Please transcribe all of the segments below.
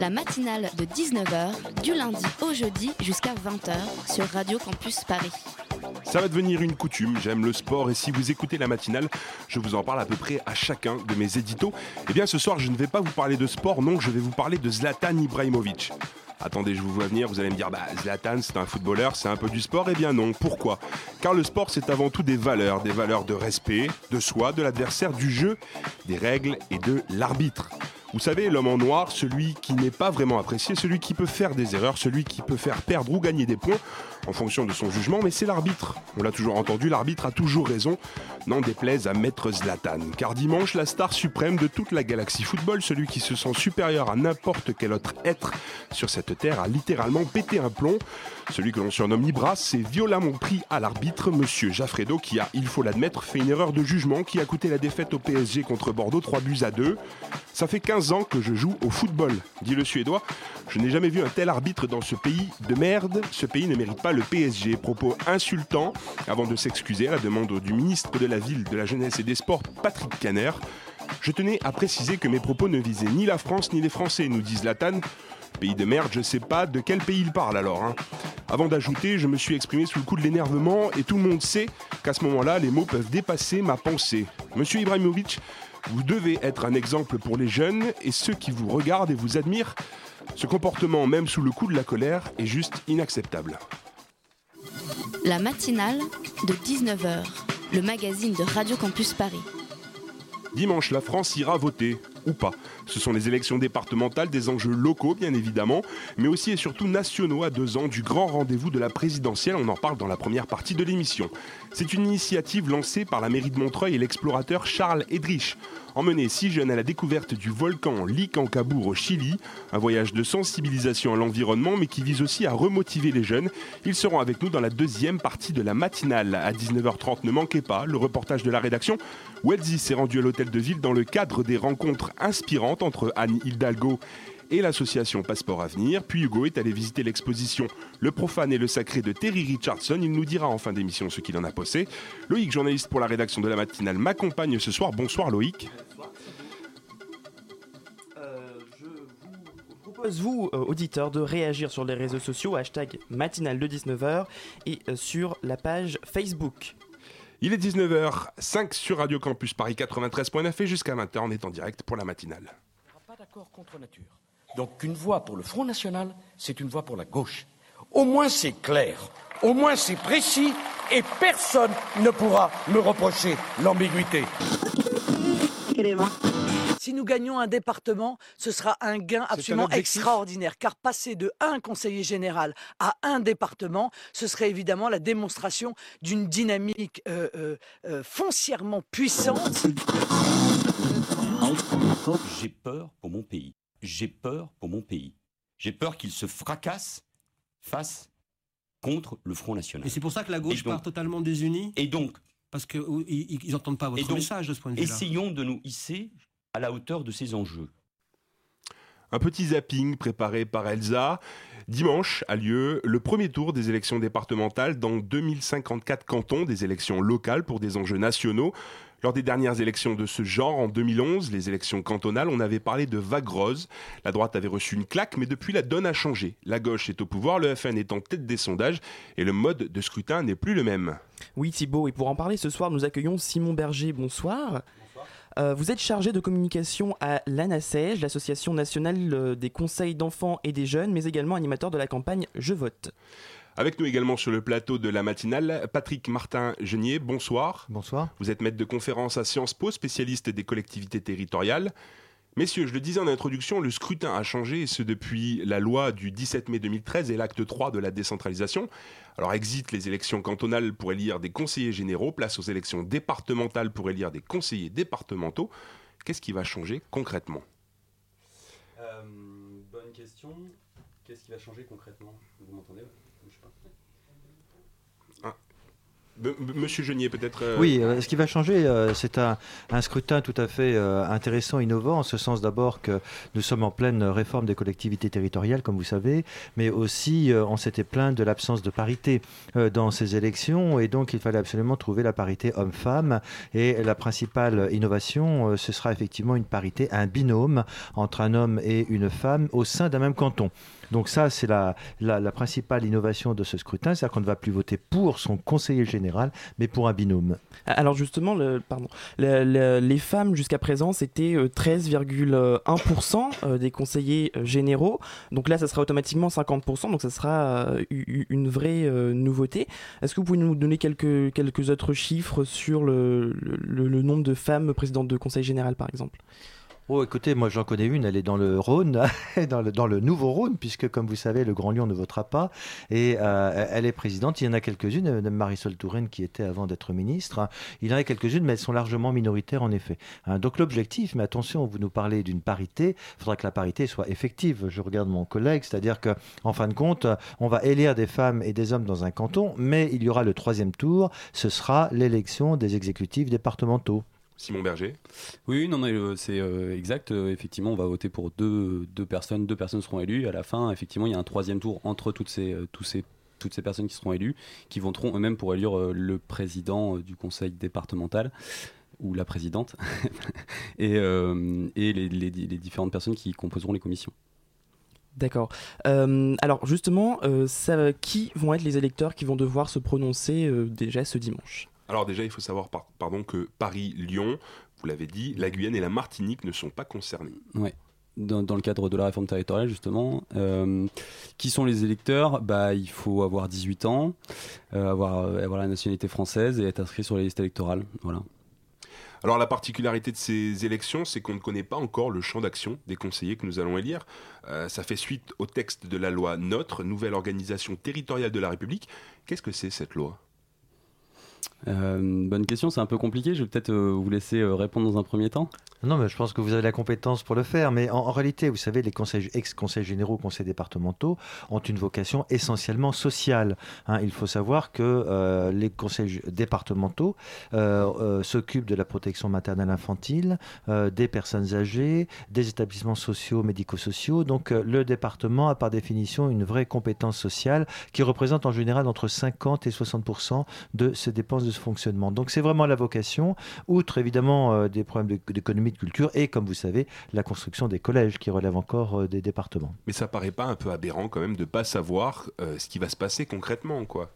La matinale de 19h, du lundi au jeudi jusqu'à 20h sur Radio Campus Paris. Ça va devenir une coutume, j'aime le sport et si vous écoutez la matinale, je vous en parle à peu près à chacun de mes éditos. Eh bien ce soir je ne vais pas vous parler de sport, non, je vais vous parler de Zlatan Ibrahimovic. Attendez, je vous vois venir, vous allez me dire, bah Zlatan c'est un footballeur, c'est un peu du sport, eh bien non, pourquoi? Car le sport c'est avant tout des valeurs, des valeurs de respect, de soi, de l'adversaire, du jeu, des règles et de l'arbitre. Vous savez, l'homme en noir, celui qui n'est pas vraiment apprécié, celui qui peut faire des erreurs, celui qui peut faire perdre ou gagner des points en fonction de son jugement, mais c'est l'arbitre. On l'a toujours entendu, l'arbitre a toujours raison, n'en déplaise à Maître Zlatan. Car dimanche, la star suprême de toute la galaxie football, celui qui se sent supérieur à n'importe quel autre être sur cette terre, a littéralement pété un plomb. Celui que l'on surnomme Ibra s'est violemment pris à l'arbitre, Monsieur Jaffredo, qui a, il faut l'admettre, fait une erreur de jugement qui a coûté la défaite au PSG contre Bordeaux 3 buts à 2. Ça fait 15 ans que je joue au football, dit le Suédois. Je n'ai jamais vu un tel arbitre dans ce pays de merde. Ce pays ne mérite pas le PSG. Propos insultants avant de s'excuser à la demande du ministre de la Ville, de la Jeunesse et des Sports, Patrick Caner. Je tenais à préciser que mes propos ne visaient ni la France ni les Français, nous dit Zlatan. Pays de merde, je sais pas de quel pays il parle alors. hein. Avant d'ajouter, je me suis exprimé sous le coup de l'énervement et tout le monde sait qu'à ce moment-là, les mots peuvent dépasser ma pensée. Monsieur Ibrahimovic, vous devez être un exemple pour les jeunes et ceux qui vous regardent et vous admirent. Ce comportement, même sous le coup de la colère, est juste inacceptable. La matinale de 19h, le magazine de Radio Campus Paris. Dimanche, la France ira voter, ou pas. Ce sont les élections départementales, des enjeux locaux bien évidemment, mais aussi et surtout nationaux à deux ans du grand rendez-vous de la présidentielle, on en parle dans la première partie de l'émission. C'est une initiative lancée par la mairie de Montreuil et l'explorateur Charles Edrich. Emmener six jeunes à la découverte du volcan Licancabour au Chili, un voyage de sensibilisation à l'environnement mais qui vise aussi à remotiver les jeunes. Ils seront avec nous dans la deuxième partie de la matinale à 19h30. Ne manquez pas le reportage de la rédaction. Welzy s'est rendu à l'hôtel de ville dans le cadre des rencontres inspirantes entre Anne Hidalgo l'association Passeport Avenir. Puis Hugo est allé visiter l'exposition Le profane et le sacré de Terry Richardson. Il nous dira en fin d'émission ce qu'il en a posé. Loïc, journaliste pour la rédaction de la matinale, m'accompagne ce soir. Bonsoir Loïc. Euh, je vous propose, vous, euh, auditeurs, de réagir sur les réseaux sociaux, hashtag matinale de 19h, et euh, sur la page Facebook. Il est 19h05 sur Radio Campus Paris 93.9 et jusqu'à 20h on est en direct pour la matinale. pas d'accord contre nature. Donc une voix pour le Front National, c'est une voix pour la gauche. Au moins c'est clair, au moins c'est précis et personne ne pourra me reprocher l'ambiguïté. Si nous gagnons un département, ce sera un gain absolument extraordinaire, car passer de un conseiller général à un département, ce serait évidemment la démonstration d'une dynamique euh, euh, euh, foncièrement puissante. J'ai peur pour mon pays. J'ai peur pour mon pays. J'ai peur qu'il se fracasse face contre le Front National. Et c'est pour ça que la gauche donc- part totalement désunie Et donc, Parce qu'ils n'entendent pas votre donc, message de ce point de vue-là. essayons de nous hisser à la hauteur de ces enjeux. Un petit zapping préparé par Elsa. Dimanche a lieu le premier tour des élections départementales dans 2054 cantons, des élections locales pour des enjeux nationaux. Lors des dernières élections de ce genre, en 2011, les élections cantonales, on avait parlé de vague rose. La droite avait reçu une claque, mais depuis la donne a changé. La gauche est au pouvoir, le FN est en tête des sondages, et le mode de scrutin n'est plus le même. Oui Thibaut, et pour en parler ce soir, nous accueillons Simon Berger, bonsoir. Euh, vous êtes chargé de communication à l'ANASEJ, l'Association nationale euh, des conseils d'enfants et des jeunes, mais également animateur de la campagne Je vote. Avec nous également sur le plateau de la matinale, Patrick Martin Genier, bonsoir. Bonsoir. Vous êtes maître de conférence à Sciences Po, spécialiste des collectivités territoriales. Messieurs, je le disais en introduction, le scrutin a changé, et ce depuis la loi du 17 mai 2013 et l'acte 3 de la décentralisation. Alors, exit les élections cantonales pour élire des conseillers généraux, place aux élections départementales pour élire des conseillers départementaux. Qu'est-ce qui va changer concrètement? Bonne question. Qu'est-ce qui va changer concrètement? Vous m'entendez M- m- Monsieur Genier, peut-être. euh, Oui, euh, ce qui va changer, euh, c'est un, un scrutin tout à fait intéressant, innovant, en ce sens d'abord que nous sommes en pleine réforme des collectivités territoriales, comme vous savez, mais aussi on s'était plaint de l'absence de parité dans ces élections, et donc il fallait absolument trouver la parité homme-femme. Et la principale innovation, ce sera effectivement une parité, un binôme entre un homme et une femme au sein d'un même canton. Donc ça, c'est la, la, principale innovation de ce scrutin, c'est-à-dire qu'on ne va plus voter pour son conseiller général, mais pour un binôme. Alors justement, pardon, le- le- les femmes jusqu'à présent, c'était euh, 13,1% euh, des conseillers euh, généraux. Donc là, ça sera automatiquement 50%, donc ça sera euh, une vraie euh, nouveauté. Est-ce que vous pouvez nous donner quelques, autres chiffres sur le, le- le nombre de femmes présidentes de conseil général, par exemple? Oh, écoutez, moi j'en connais une, elle est dans le Rhône, dans le, dans le nouveau Rhône, puisque comme vous savez, le Grand Lyon ne votera pas, et euh, elle est présidente. Il y en a quelques-unes, euh, Madame Marisol Touraine qui était avant d'être ministre. Il y en a quelques-unes, mais elles sont largement minoritaires en effet. Hein, donc l'objectif, mais attention, vous nous parlez d'une parité, il faudra que la parité soit effective. Je regarde mon collègue, c'est-à-dire que en fin de compte, on va élire des femmes et des hommes dans un canton, mais il y aura le troisième tour, ce sera l'élection des exécutifs départementaux. Simon Berger. Oui, non, mais euh, c'est euh, exact. Euh, effectivement, on va voter pour deux, deux personnes. Deux personnes seront élues. À la fin, effectivement, il y a un troisième tour entre toutes ces, tous ces, toutes ces personnes qui seront élues, qui voteront eux-mêmes pour élire le président du conseil départemental ou la présidente et, euh, et les, les- les différentes personnes qui composeront les commissions. D'accord. Euh, alors justement, euh, ça- qui vont être les électeurs qui vont devoir se prononcer euh, déjà ce dimanche? Alors déjà, il faut savoir par- pardon, que Paris, Lyon, vous l'avez dit, la Guyane et la Martinique ne sont pas concernés. Ouais. Dans, dans le cadre de la réforme territoriale, justement. Euh, qui sont les électeurs? Bah, Il faut avoir 18 ans, euh, avoir, euh, avoir la nationalité française et être inscrit sur les listes électorales. Voilà. Alors la particularité de ces élections, c'est qu'on ne connaît pas encore le champ d'action des conseillers que nous allons élire. Euh, ça fait suite au texte de la loi NOTRe, nouvelle organisation territoriale de la République. Qu'est-ce que c'est cette loi? Euh, bonne question, c'est un peu compliqué. Je vais peut-être euh, vous laisser euh, répondre dans un premier temps. Non, mais je pense que vous avez la compétence pour le faire. Mais en, réalité, vous savez, les conseils, ex-conseils généraux, conseils départementaux ont une vocation essentiellement sociale. hein. il faut savoir que les conseils départementaux s'occupent de la protection maternelle infantile, des personnes âgées, des établissements sociaux, médico-sociaux. Donc, le département a par définition une vraie compétence sociale qui représente en général entre 50 et 60 de ses dépenses Donc, c'est vraiment la vocation, outre évidemment euh, des problèmes d'économie, de culture et, comme vous savez, la construction des collèges qui relèvent encore euh, des départements. Mais ça paraît pas un peu aberrant quand même de pas savoir euh, ce qui va se passer concrètement, quoi.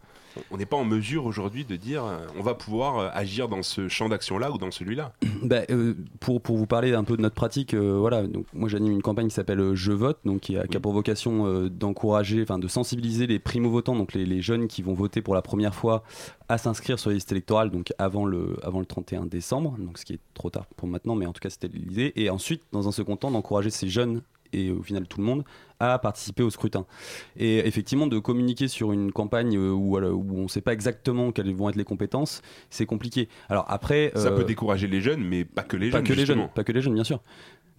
On n'est pas en mesure aujourd'hui de dire euh, on va pouvoir euh, agir dans ce champ d'action-là ou dans celui-là. Bah, euh, pour, pour vous parler un peu de notre pratique, euh, voilà, donc moi j'anime une campagne qui s'appelle Je vote, donc qui a, qui a pour vocation euh, d'encourager, enfin de sensibiliser les primo-votants, donc les, les jeunes qui vont voter pour la première fois, à s'inscrire sur les listes électorales, donc avant le, avant le 31 décembre, donc ce qui est trop tard pour maintenant, mais en tout cas c'était l'idée. Et ensuite, dans un second temps, d'encourager ces jeunes et au final tout le monde à participer au scrutin. Et effectivement, de communiquer sur une campagne euh, où, on ne sait pas exactement quelles vont être les compétences, c'est compliqué. Alors après, Ça euh, peut décourager les jeunes, mais pas que les pas jeunes. que les jeunes, pas que les jeunes, bien sûr.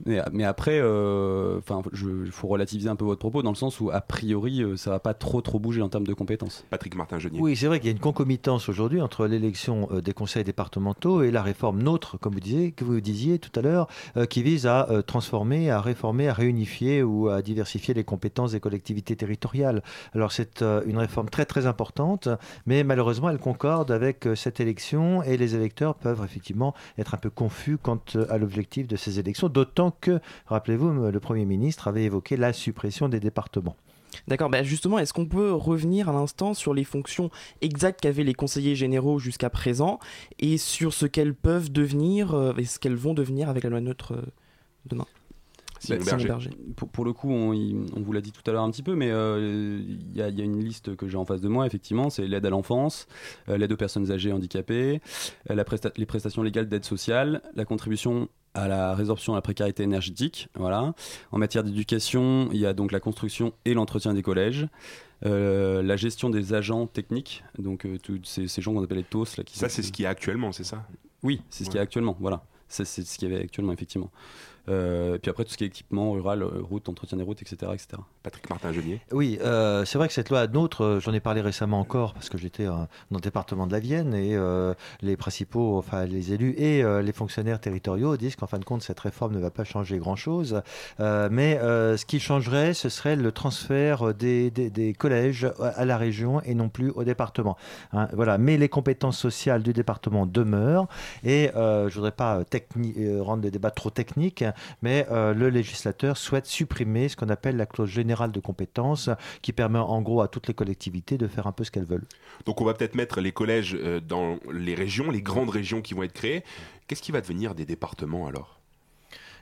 Mais, mais après, euh, enfin, il faut relativiser un peu votre propos dans le sens où a priori, euh, ça va pas trop trop bouger en termes de compétences. Patrick Martin Genier. Oui, c'est vrai qu'il y a une concomitance aujourd'hui entre l'élection euh, des conseils départementaux et la réforme nôtre, comme vous disiez, que vous disiez tout à l'heure, euh, qui vise à euh, transformer, à réformer, à réunifier ou à diversifier les compétences des collectivités territoriales. Alors c'est euh, une réforme très très importante, mais malheureusement elle concorde avec euh, cette élection et les électeurs peuvent effectivement être un peu confus quant euh, à l'objectif de ces élections, d'autant que, rappelez-vous, le Premier ministre avait évoqué la suppression des départements. D'accord, bah justement, est-ce qu'on peut revenir à l'instant sur les fonctions exactes qu'avaient les conseillers généraux jusqu'à présent et sur ce qu'elles peuvent devenir euh, et ce qu'elles vont devenir avec la loi neutre euh, Bah, Simon Berger. Pour, pour le coup, on, vous l'a dit tout à l'heure un petit peu, mais euh, il y, a- il y a une liste que j'ai en face de moi, effectivement, c'est l'aide à l'enfance, euh, l'aide aux personnes âgées et handicapées, euh, la presta- les prestations légales d'aide sociale, la contribution à la résorption de la précarité énergétique, voilà. En matière d'éducation, il y a donc la construction et l'entretien des collèges, euh, la gestion des agents techniques, donc euh, tous ces, ces gens qu'on appelle les TOS. Là, qui Ça, c'est ce qu'il y a actuellement, c'est ça? Oui, c'est ce qu'il y a Ouais. actuellement, voilà. C'est ce qu'il y avait actuellement, effectivement. Euh, puis après, tout ce qui est équipement rural, euh, route, entretien des routes, etc. etc. Patrick Martin-Genier Oui, euh, c'est vrai que cette loi nôtre, euh, j'en ai parlé récemment encore parce que j'étais dans le département de la Vienne et euh, les principaux, enfin les élus et euh, les fonctionnaires territoriaux disent qu'en fin de compte cette réforme ne va pas changer grand-chose. Euh, mais euh, ce qui changerait, ce serait le transfert des, des- des collèges à à la région et non plus au département. Hein, voilà. Mais les compétences sociales du département demeurent et euh, je voudrais pas rendre le débat trop technique, mais euh, le législateur souhaite supprimer ce qu'on appelle la clause générale de compétences, qui permet en gros à toutes les collectivités de faire un peu ce qu'elles veulent. Donc on va peut-être mettre les collèges euh, dans les régions, les grandes régions qui vont être créées. Qu'est-ce qui va devenir des départements alors?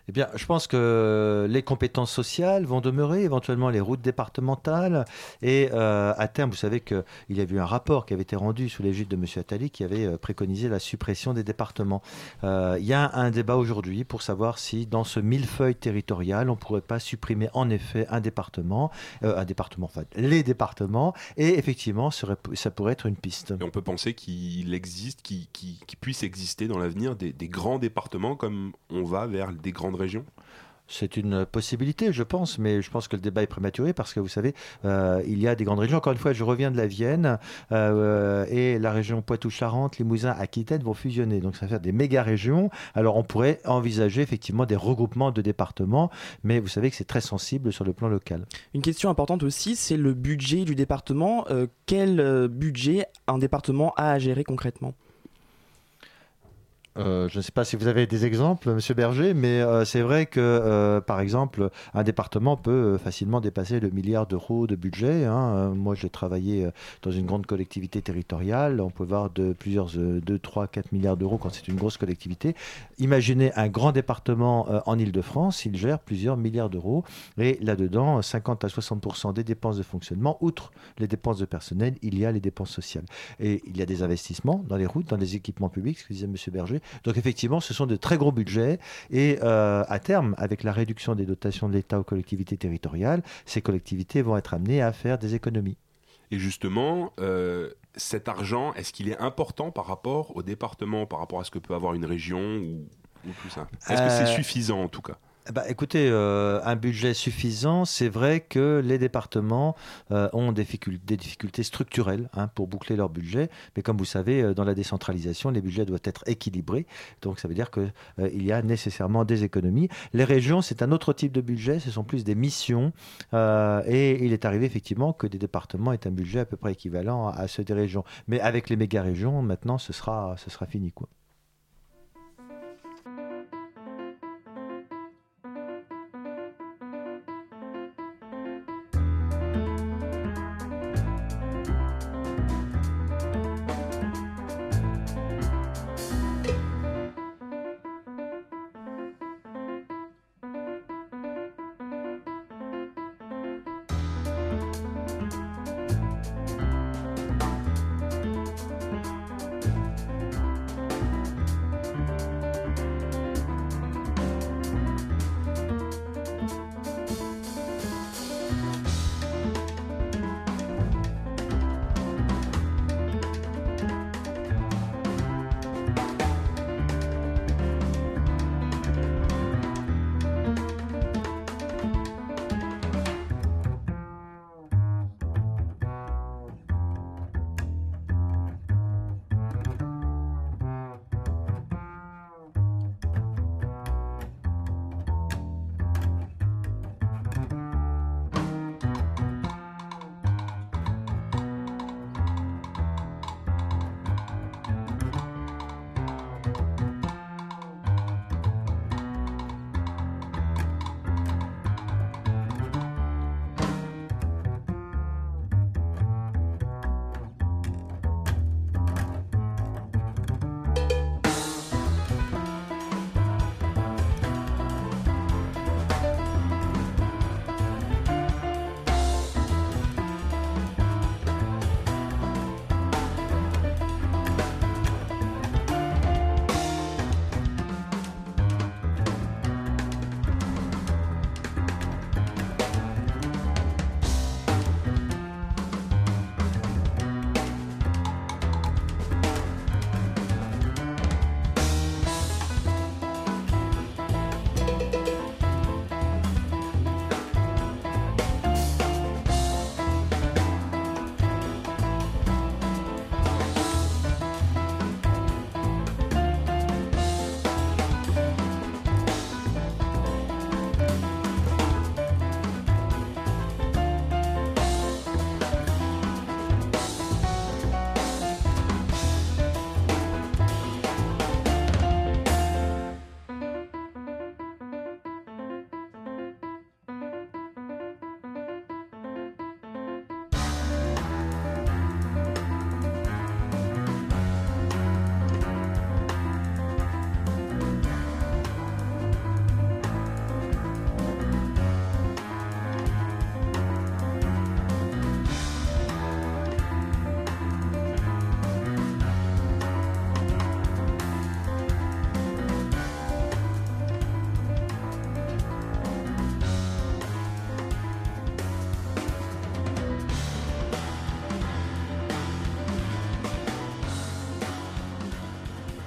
Eh bien, je pense que les compétences sociales vont demeurer, éventuellement les routes départementales. Et euh, à terme, vous savez qu'il y a eu un rapport qui avait été rendu sous l'égide de M. Attali qui avait euh, préconisé la suppression des départements. Euh, il y a un débat aujourd'hui pour savoir si dans ce millefeuille territorial, on ne pourrait pas supprimer en effet un département, un département, enfin les départements, et effectivement, ça pourrait être une piste. On peut penser qu'il existe, qu'il puisse exister dans l'avenir des, des grands départements comme on va vers des grandes régions C'est une possibilité, je pense, mais je pense que le débat est prématuré parce que vous savez, euh, il y a des grandes régions. Encore une fois, je reviens de la Vienne euh, et la région Poitou-Charentes, Limousin, Aquitaine vont fusionner. Donc ça va faire des méga régions. Alors on pourrait envisager effectivement des regroupements de départements, mais vous savez que c'est très sensible sur le plan local. Une question importante aussi, c'est le budget du département. Euh, quel budget un département a à gérer concrètement? Euh, je ne sais pas si vous avez des exemples, Monsieur Berger, mais euh, c'est vrai que, euh, par exemple, un département peut facilement dépasser le milliard d'euros de budget. hein. Moi, j'ai travaillé dans une grande collectivité territoriale. On peut voir de plusieurs, euh, 2, 3, 4 milliards d'euros quand c'est une grosse collectivité. Imaginez un grand département en Ile-de-France, il gère plusieurs milliards d'euros. Et là-dedans, 50 à 60 des dépenses de fonctionnement, outre les dépenses de personnel, il y a les dépenses sociales. Et il y a des investissements dans les routes, dans les équipements publics, ce que disait M. Berger. Donc effectivement, ce sont de très gros budgets. Et euh, à terme, avec la réduction des dotations de l'État aux collectivités territoriales, ces collectivités vont être amenées à faire des économies. Et justement, euh, cet argent, est-ce qu'il est important par rapport au département, par rapport à ce que peut avoir une région ou, ou tout ça? Est-ce que c'est Euh, suffisant en tout cas? Ben, écoutez, euh, un budget suffisant, c'est vrai que les départements euh, ont des, difficul- des difficultés structurelles hein, pour boucler leur budget. Mais comme vous savez, euh, dans la décentralisation, les budgets doivent être équilibrés. Donc ça veut dire qu'il il y a nécessairement des économies. Les régions, c'est un autre type de budget, ce sont plus des missions. Euh, et il est arrivé effectivement que des départements aient un budget à peu près équivalent à ceux des régions. Mais avec les méga-régions, maintenant, ce sera, ce sera fini. Quoi.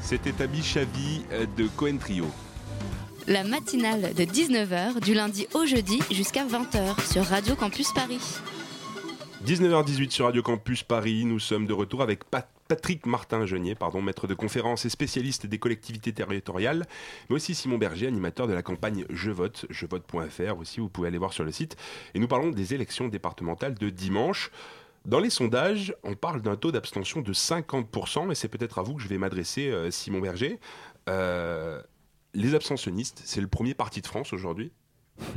C'était Abi Chavi euh, de Cohen Trio. La matinale de 19h du lundi au jeudi jusqu'à 20h sur Radio Campus Paris. 19h18 sur Radio Campus Paris, nous sommes de retour avec Pat- Patrick Martin-Genier, pardon, maître de conférences et spécialiste des collectivités territoriales, mais aussi Simon Berger, animateur de la campagne Je vote, jevote.fr aussi, vous pouvez aller voir sur le site. Et nous parlons des élections départementales de dimanche. Dans les sondages, on parle d'un taux d'abstention de 50%, et c'est peut-être à vous que je vais m'adresser, euh, Simon Berger. Euh, les abstentionnistes, c'est le premier parti de France aujourd'hui?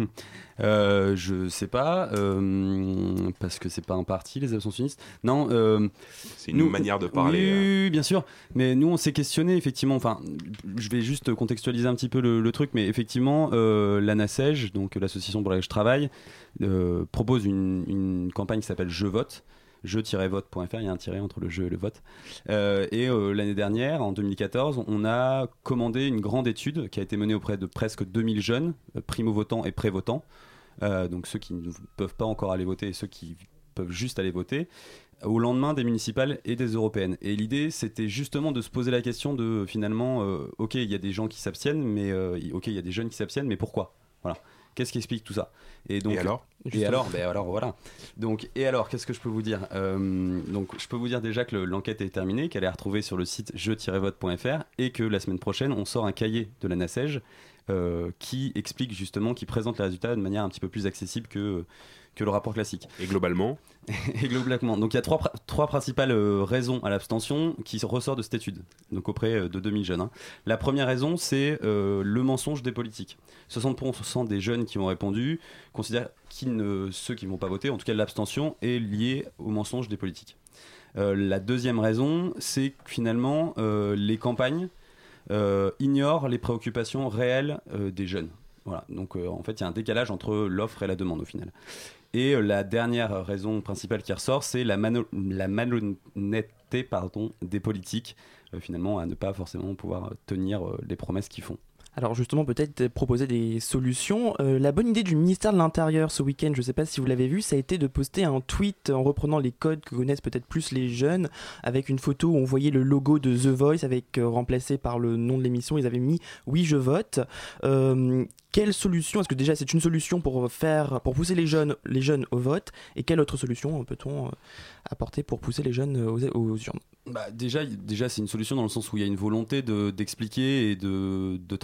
Euh, je sais pas, euh, parce que c'est pas un parti, les abstentionnistes. Non, euh, C'est une manière de parler, Oui, bien sûr. Mais nous, on s'est questionné, effectivement. Enfin, je vais juste contextualiser un petit peu le, le truc, mais effectivement, l'ANASEJ, donc l'association pour laquelle je travaille, propose une, une campagne qui s'appelle Je vote je-vote.fr, il y a un tiret entre le jeu et le vote. Euh, et euh, l'année dernière, en 2014, on a commandé une grande étude qui a été menée auprès de presque 2000 jeunes, euh, primo-votants et pré-votants, donc ceux qui ne peuvent pas encore aller voter et ceux qui peuvent juste aller voter, au lendemain des municipales et des européennes. Et l'idée, c'était justement de se poser la question de finalement, ok, il y a des gens qui s'abstiennent, mais ok, il y a des jeunes qui s'abstiennent, mais pourquoi? Voilà. Qu'est-ce qui explique tout ça? Et donc, Et alors? Et alors, ben alors voilà. Donc, et alors, qu'est-ce que je peux vous dire? Euh, Donc, je peux vous dire déjà que le- l'enquête est terminée, qu'elle est retrouvée sur le site je-vote.fr et que la semaine prochaine, on sort un cahier de la NACEJ euh, qui explique justement, qui présente les résultats de manière un petit peu plus accessible que, que le rapport classique. Et globalement Et globalement. Donc il y a trois, trois principales euh, raisons à l'abstention qui ressortent de cette étude, donc auprès euh, de 2000 jeunes. hein. La première raison, c'est euh, le mensonge des politiques. 60% des jeunes qui ont répondu considèrent que ne, ceux qui ne vont pas voter, en tout cas l'abstention, est liée au mensonge des politiques. Euh, la deuxième raison, c'est que finalement, euh, les campagnes ignorent les préoccupations réelles des jeunes. Voilà. Donc euh, en fait, il y a un décalage entre l'offre et la demande au final. Et euh, la dernière raison principale qui ressort, c'est la, malhonnêteté des politiques, euh, finalement, à ne pas forcément pouvoir tenir euh, les promesses qu'ils font. Alors justement, peut-être proposer des solutions. Euh, la bonne idée du ministère de l'Intérieur ce week-end, je ne sais pas si vous l'avez vu, ça a été de poster un tweet en reprenant les codes que connaissent peut-être plus les jeunes, avec une photo où on voyait le logo de The Voice, avec euh, remplacé par le nom de l'émission, ils avaient mis Oui, je vote. Euh, quelle solution Est-ce que déjà c'est une solution pour faire, pour pousser les jeunes, les jeunes au vote? Et quelle autre solution peut-on apporter pour pousser les jeunes aux, urnes? Bah, déjà, déjà c'est une solution dans le sens où il y a une volonté de- d'expliquer et de, de.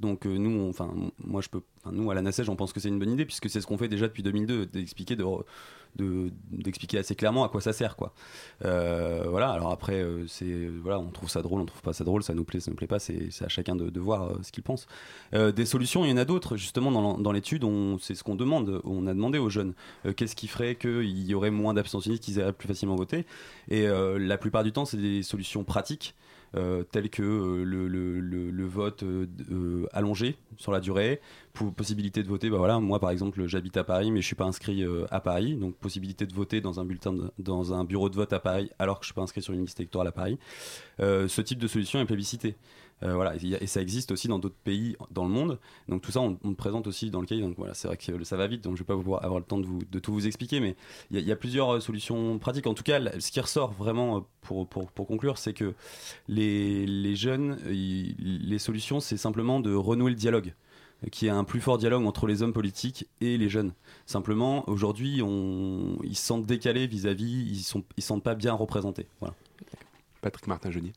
Donc euh, nous, enfin moi je peux, nous à la NACEJ, on pense que c'est une bonne idée puisque c'est ce qu'on fait déjà depuis 2002, d'expliquer de, assez clairement à quoi ça sert quoi. Euh, voilà. Alors après, euh, c'est voilà, on trouve ça drôle, on trouve pas ça drôle, ça nous plaît, ça nous plaît pas, c'est à chacun de, voir ce qu'il pense. Des solutions, il y en a d'autres. Justement, dans, l'étude, c'est ce qu'on demande. On a demandé aux jeunes qu'est-ce qui ferait qu'il y aurait moins d'abstentionnistes, qu'ils iraient plus facilement voter. Et la plupart du temps, c'est des solutions pratiques. Euh, telles que euh, le, le- le- vote euh, allongé sur la durée, pour possibilité de voter. Bah voilà, moi par exemple, j'habite à Paris, mais je suis pas inscrit à Paris, donc possibilité de voter dans un bulletin, dans un bureau de vote à Paris, alors que je suis pas inscrit sur une liste électorale à Paris. Ce type de solution est plébiscité. Euh, voilà, et ça existe aussi dans d'autres pays dans le monde. Donc tout ça, on, le présente aussi dans le cahier. Donc voilà, c'est vrai que ça va vite, donc je vais pas pouvoir avoir le temps de, vous, tout vous expliquer, mais il y, a- plusieurs euh, solutions pratiques. En tout cas, ce qui ressort vraiment euh, pour, pour, pour conclure, c'est que les, les jeunes, les solutions, c'est simplement de renouer le dialogue qu'il y ait un plus fort dialogue entre les hommes politiques et les jeunes. Simplement, aujourd'hui, ils se sentent décalés vis-à-vis, ils ils se sentent pas bien représentés. Voilà. Patrick Martin-Genier.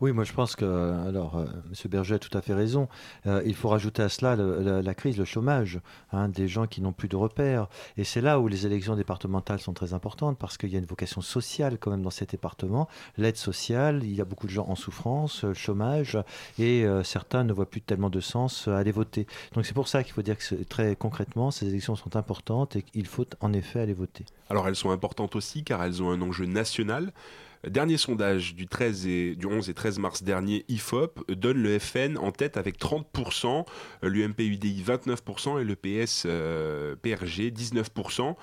Oui, moi je pense que, alors, euh, M. Berger a tout à fait raison. Euh, il faut rajouter à cela la, crise, le chômage, hein, des gens qui n'ont plus de repères. Et c'est là où les élections départementales sont très importantes parce qu'il y a une vocation sociale quand même dans ces départements. L'aide sociale, il y a beaucoup de gens en souffrance, euh, le chômage, et euh, certains ne voient plus tellement de sens euh, à aller voter. Donc c'est pour ça qu'il faut dire que très concrètement, ces élections sont importantes et qu'il faut en effet aller voter. Alors elles sont importantes aussi car elles ont un enjeu national. Dernier sondage du, 13 et, du 11 et 13 mars dernier, IFOP donne le FN en tête avec 30%, l'UMP-UDI 29% et le PS euh, PRG 19%.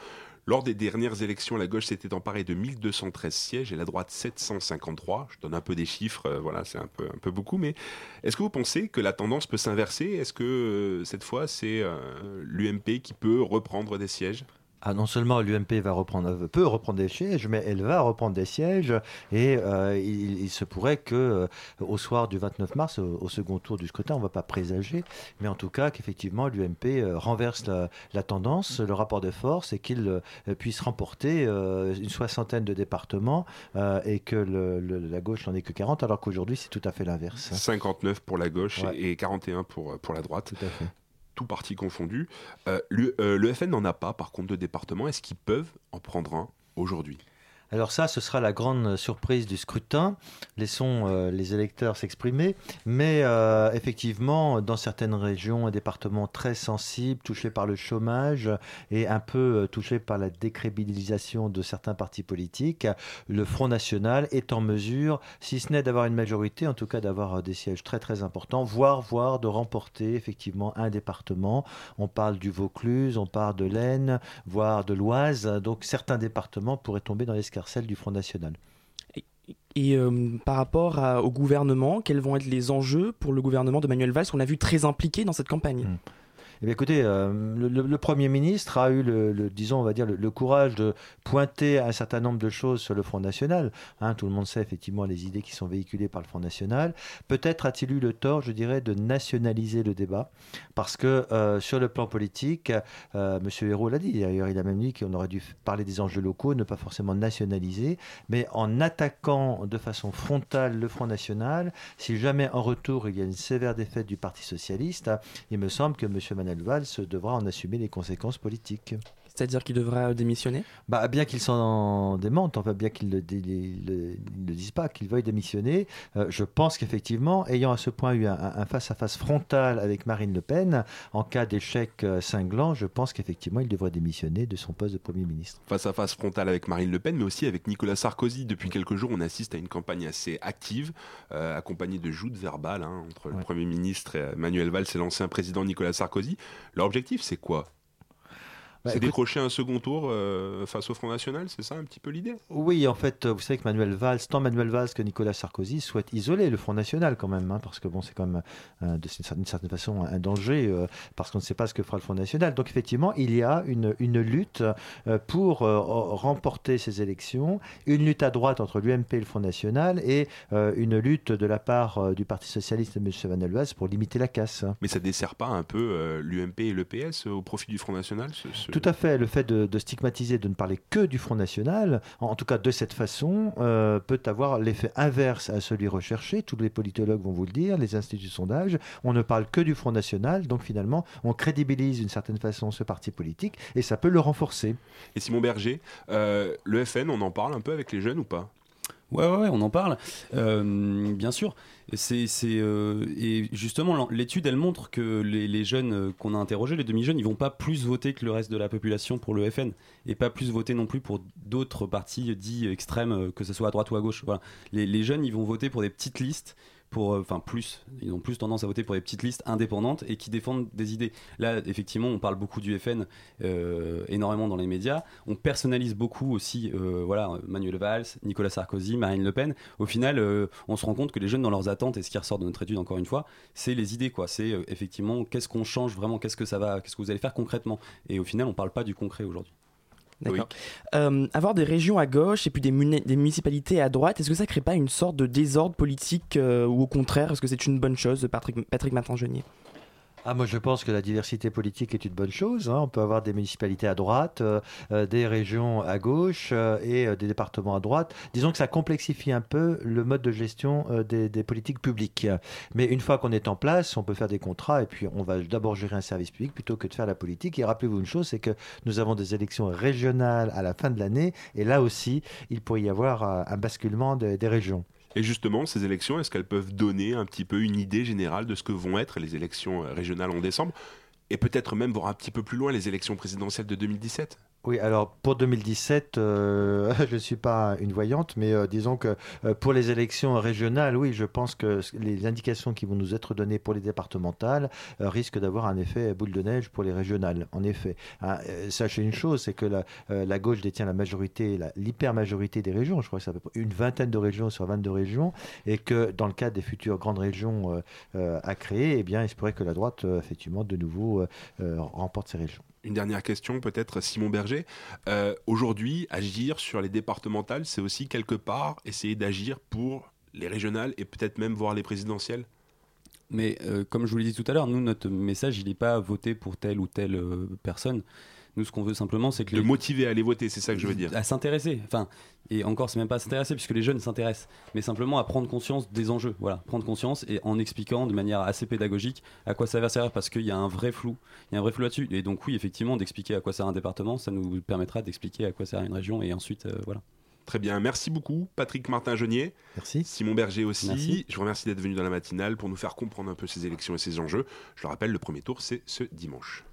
Lors des dernières élections, la gauche s'était emparée de 1213 sièges et la droite 753. Je donne un peu des chiffres, euh, voilà, c'est un peu, un peu beaucoup, mais est-ce que vous pensez que la tendance peut s'inverser? Est-ce que euh, cette fois c'est euh, l'UMP qui peut reprendre des sièges? Ah, non seulement l'UMP va reprendre, peut reprendre des sièges, mais elle va reprendre des sièges et euh, il, il se pourrait que euh, au soir du 29 mars, au, au second tour du scrutin, on ne va pas présager, mais en tout cas qu'effectivement l'UMP euh, renverse la, la tendance, le rapport de force et qu'il puisse remporter une soixantaine de départements et que le- le- la gauche n'en ait que 40, alors qu'aujourd'hui c'est tout à fait l'inverse. 59 pour la gauche Ouais. et 41 pour, pour la droite. Tout à fait. Tout parti confondu. Euh, le, euh, le FN n'en a pas, par contre, de département. Est-ce qu'ils peuvent en prendre un aujourd'hui? Alors ça, ce sera la grande surprise du scrutin. Laissons euh, les électeurs s'exprimer. Mais euh, effectivement, dans certaines régions et départements très sensibles, touchés par le chômage et un peu euh, touchés par la décrédibilisation de certains partis politiques, le Front National est en mesure, si ce n'est d'avoir une majorité, en tout cas d'avoir des sièges très très importants, voire, voire de remporter effectivement un département. On parle du Vaucluse, on parle de l'Aisne, voire de l'Oise. Donc certains départements pourraient tomber dans l'escarcelle du Front National. Et euh, par rapport à- au gouvernement, quels vont être les enjeux pour le gouvernement de Manuel Valls? Qu'on a vu très impliqué dans cette campagne Eh bien, écoutez, euh, le, Premier ministre a eu, le, disons, on va dire, le, courage de pointer un certain nombre de choses sur le Front National. Hein, tout le monde sait effectivement les idées qui sont véhiculées par le Front National. Peut-être a-t-il eu le tort, je dirais, de nationaliser le débat, parce que euh, sur le plan politique, euh, Monsieur Hérault l'a dit. D'ailleurs, il a même dit qu'on aurait dû parler des enjeux locaux, ne pas forcément nationaliser, mais en attaquant de façon frontale le Front National, si jamais en retour il y a une sévère défaite du Parti socialiste, il me semble que Monsieur Manuel Valls devra en assumer les conséquences politiques. C'est-à-dire qu'il devra démissionner? Bah, Bien qu'il s'en démente, enfin bien qu'il ne le, dé- le- le dise pas, qu'il veuille démissionner, euh, je pense qu'effectivement, ayant à ce point eu un, face-à-face frontal avec Marine Le Pen, en cas d'échec euh, cinglant, je pense qu'effectivement il devrait démissionner de son poste de Premier ministre. Face à face frontal avec Marine Le Pen, mais aussi avec Nicolas Sarkozy. Depuis quelques jours, on assiste à une campagne assez active, euh, accompagnée de joutes verbales hein, entre le Premier ministre et, Manuel Valls et l'ancien président Nicolas Sarkozy. Leur objectif, c'est quoi? Bah, C'est écoute- décrocher un second tour euh, face au Front National, c'est ça un petit peu l'idée? Oui, en fait, euh, vous savez que Manuel Valls, tant Manuel Valls que Nicolas Sarkozy souhaitent isoler le Front National quand même, hein, parce que bon, c'est quand même euh, de- d'une certaine façon un danger, euh, parce qu'on ne sait pas ce que fera le Front National. Donc effectivement, il y a une, une lutte pour remporter ces élections, une lutte à droite entre l'UMP et le Front National, et une lutte de la part du Parti Socialiste et de M. Manuel Valls pour limiter la casse. Mais ça dessert pas un peu l'UMP et le PS au profit du Front National ce- ce- Tout à fait. Le fait de, stigmatiser, de ne parler que du Front National, en, en tout cas de cette façon, euh, peut avoir l'effet inverse à celui recherché. Tous les politologues vont vous le dire, les instituts de sondage. On ne parle que du Front National, donc finalement, on crédibilise d'une certaine façon ce parti politique et ça peut le renforcer. Et Simon Berger, euh, le FN, on en parle un peu avec les jeunes ou pas? Ouais, ouais, ouais, on en parle. Euh, bien sûr. C'est, c'est, euh, et justement, l'étude, elle montre que les, jeunes euh, qu'on a interrogés, les demi-jeunes, ils vont pas plus voter que le reste de la population pour le FN et pas plus voter non plus pour d'autres partis dits extrêmes, que ce soit à droite ou à gauche. Voilà. Les, les jeunes, ils vont voter pour des petites listes. Euh, enfin plus, ils ont plus tendance à voter pour des petites listes indépendantes et qui défendent des idées. Là, effectivement, on parle beaucoup du FN euh, énormément dans les médias. On personnalise beaucoup aussi, euh, voilà, Manuel Valls, Nicolas Sarkozy, Marine Le Pen. Au final, on se rend compte que les jeunes dans leurs attentes et ce qui ressort de notre étude encore une fois, c'est les idées quoi. C'est effectivement qu'est-ce qu'on change vraiment, qu'est-ce que ça va, qu'est-ce que vous allez faire concrètement? Et au final, on parle pas du concret aujourd'hui. D'accord. Euh, avoir des régions à gauche et puis des, muni- des municipalités à droite, est-ce que ça crée pas une sorte de désordre politique euh, ou au contraire, est-ce que c'est une bonne chose, Patrick, Patrick Martin-Genier Ah, moi, je pense que la diversité politique est une bonne chose. hein. On peut avoir des municipalités à droite, euh, euh, des régions à gauche euh, et des départements à droite. Disons que ça complexifie un peu le mode de gestion des, politiques publiques. Mais une fois qu'on est en place, on peut faire des contrats et puis on va d'abord gérer un service public plutôt que de faire la politique. Et rappelez-vous une chose, c'est que nous avons des élections régionales à la fin de l'année et là aussi, il pourrait y avoir un basculement des régions. Et justement, ces élections, est-ce qu'elles peuvent donner un petit peu une idée générale de ce que vont être les élections euh, régionales en décembre Et peut-être même voir un petit peu plus loin les élections présidentielles de 2017 Oui, alors pour 2017, euh, je ne suis pas une voyante, mais euh, disons que euh, pour les élections régionales, oui, je pense que les indications qui vont nous être données pour les départementales risquent d'avoir un effet boule de neige pour les régionales. En effet, euh, sachez une chose, c'est que la, gauche détient la majorité, l'hyper-majorité des régions. Je crois que c'est à peu près une vingtaine de régions sur 22 régions, et que dans le cadre des futures grandes régions à créer, eh bien, il se pourrait que la droite, effectivement, de nouveau, remporte ces régions. Une dernière question, peut-être, Simon Berger. Euh, Aujourd'hui, agir sur les départementales, c'est aussi quelque part essayer d'agir pour les régionales et peut-être même voir les présidentielles? Mais euh, comme je vous l'ai dit tout à l'heure, nous, notre message, il n'est pas voter pour telle ou telle euh, personne. Nous, ce qu'on veut simplement, c'est que De les- motiver à aller voter, c'est ça que je veux dire. à s'intéresser. Enfin, et encore, c'est même pas à s'intéresser puisque les jeunes s'intéressent, mais simplement à prendre conscience des enjeux. Voilà, prendre conscience et en expliquant de manière assez pédagogique à quoi ça va servir parce qu'il y a un vrai flou. Il y a un vrai flou là-dessus. Et donc, oui, effectivement, d'expliquer à quoi sert un département, ça nous permettra d'expliquer à quoi sert une région et ensuite, euh, voilà. Très bien, merci beaucoup Patrick Martin-Genier. Merci. Simon Berger aussi. Merci. Je vous remercie d'être venu dans la matinale pour nous faire comprendre un peu ces élections et ces enjeux. Je le rappelle, le premier tour, c'est ce dimanche.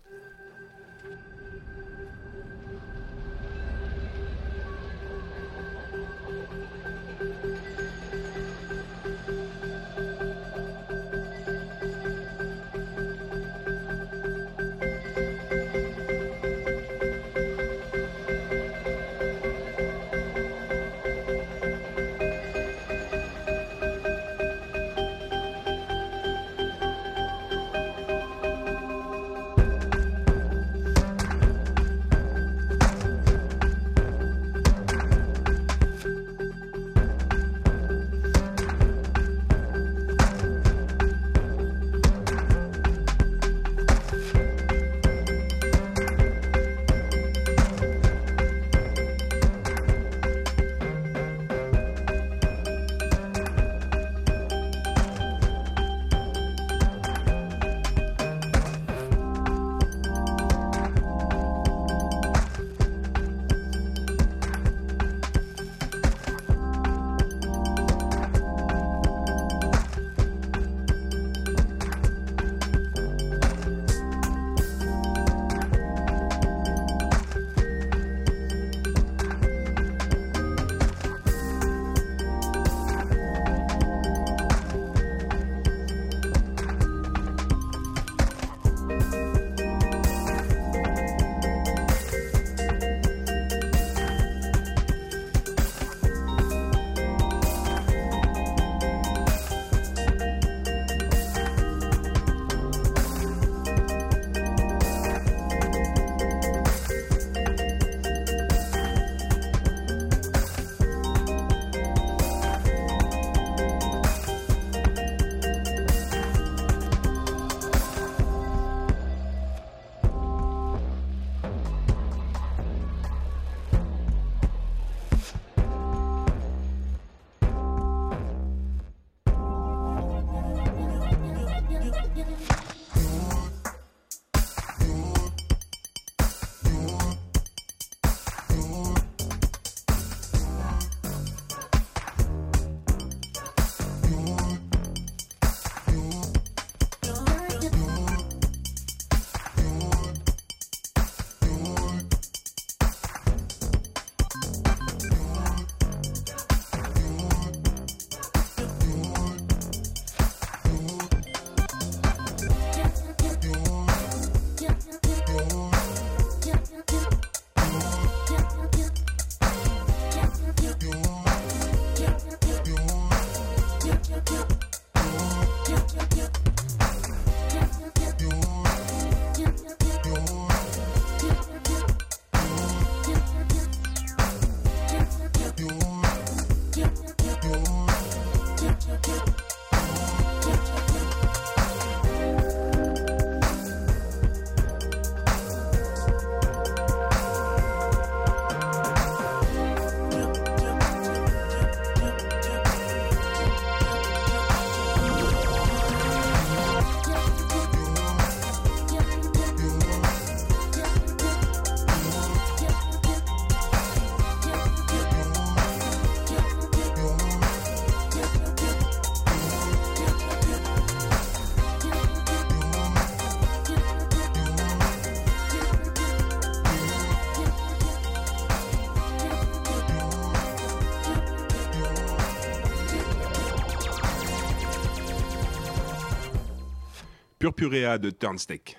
Purpurea de Turnstick.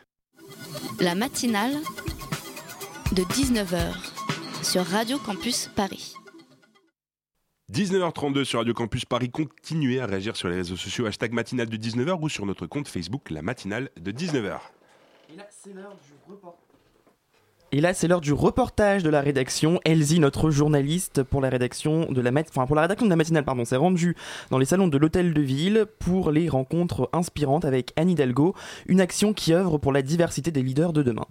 La matinale de 19h sur Radio Campus Paris. 19h32 sur Radio Campus Paris. Continuez à réagir sur les réseaux sociaux hashtag matinale de 19h ou sur notre compte Facebook La Matinale de 19h. Et là, c'est l'heure du report. Et là, c'est l'heure du reportage de la rédaction. Elsie, notre journaliste pour la rédaction de la, matinale, s'est rendue dans les salons de l'hôtel de ville pour les rencontres inspirantes avec Anne Hidalgo, une action qui œuvre pour la diversité des leaders de demain.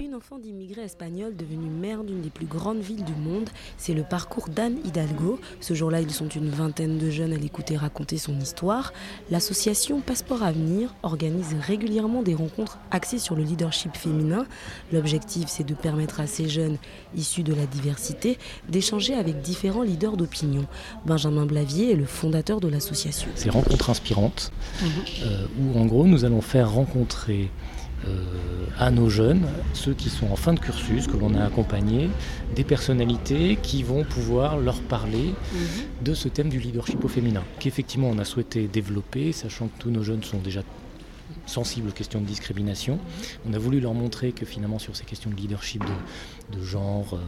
Une enfant d'immigrés espagnols devenue maire d'une des plus grandes villes du monde, c'est le parcours d'Anne Hidalgo. Ce jour-là, ils sont une vingtaine de jeunes à l'écouter raconter son histoire. L'association Passeport Avenir organise régulièrement des rencontres axées sur le leadership féminin. L'objectif, c'est de permettre à ces jeunes issus de la diversité d'échanger avec différents leaders d'opinion. Benjamin Blavier est le fondateur de l'association. Ces rencontres inspirantes, euh, où en gros nous allons faire rencontrer euh, à nos jeunes, ceux qui sont en fin de cursus, que l'on a accompagnés, des personnalités qui vont pouvoir leur parler de ce thème du leadership au féminin, qu'effectivement on a souhaité développer, sachant que tous nos jeunes sont déjà sensibles aux questions de discrimination. On a voulu leur montrer que finalement sur ces questions de leadership de, de genre,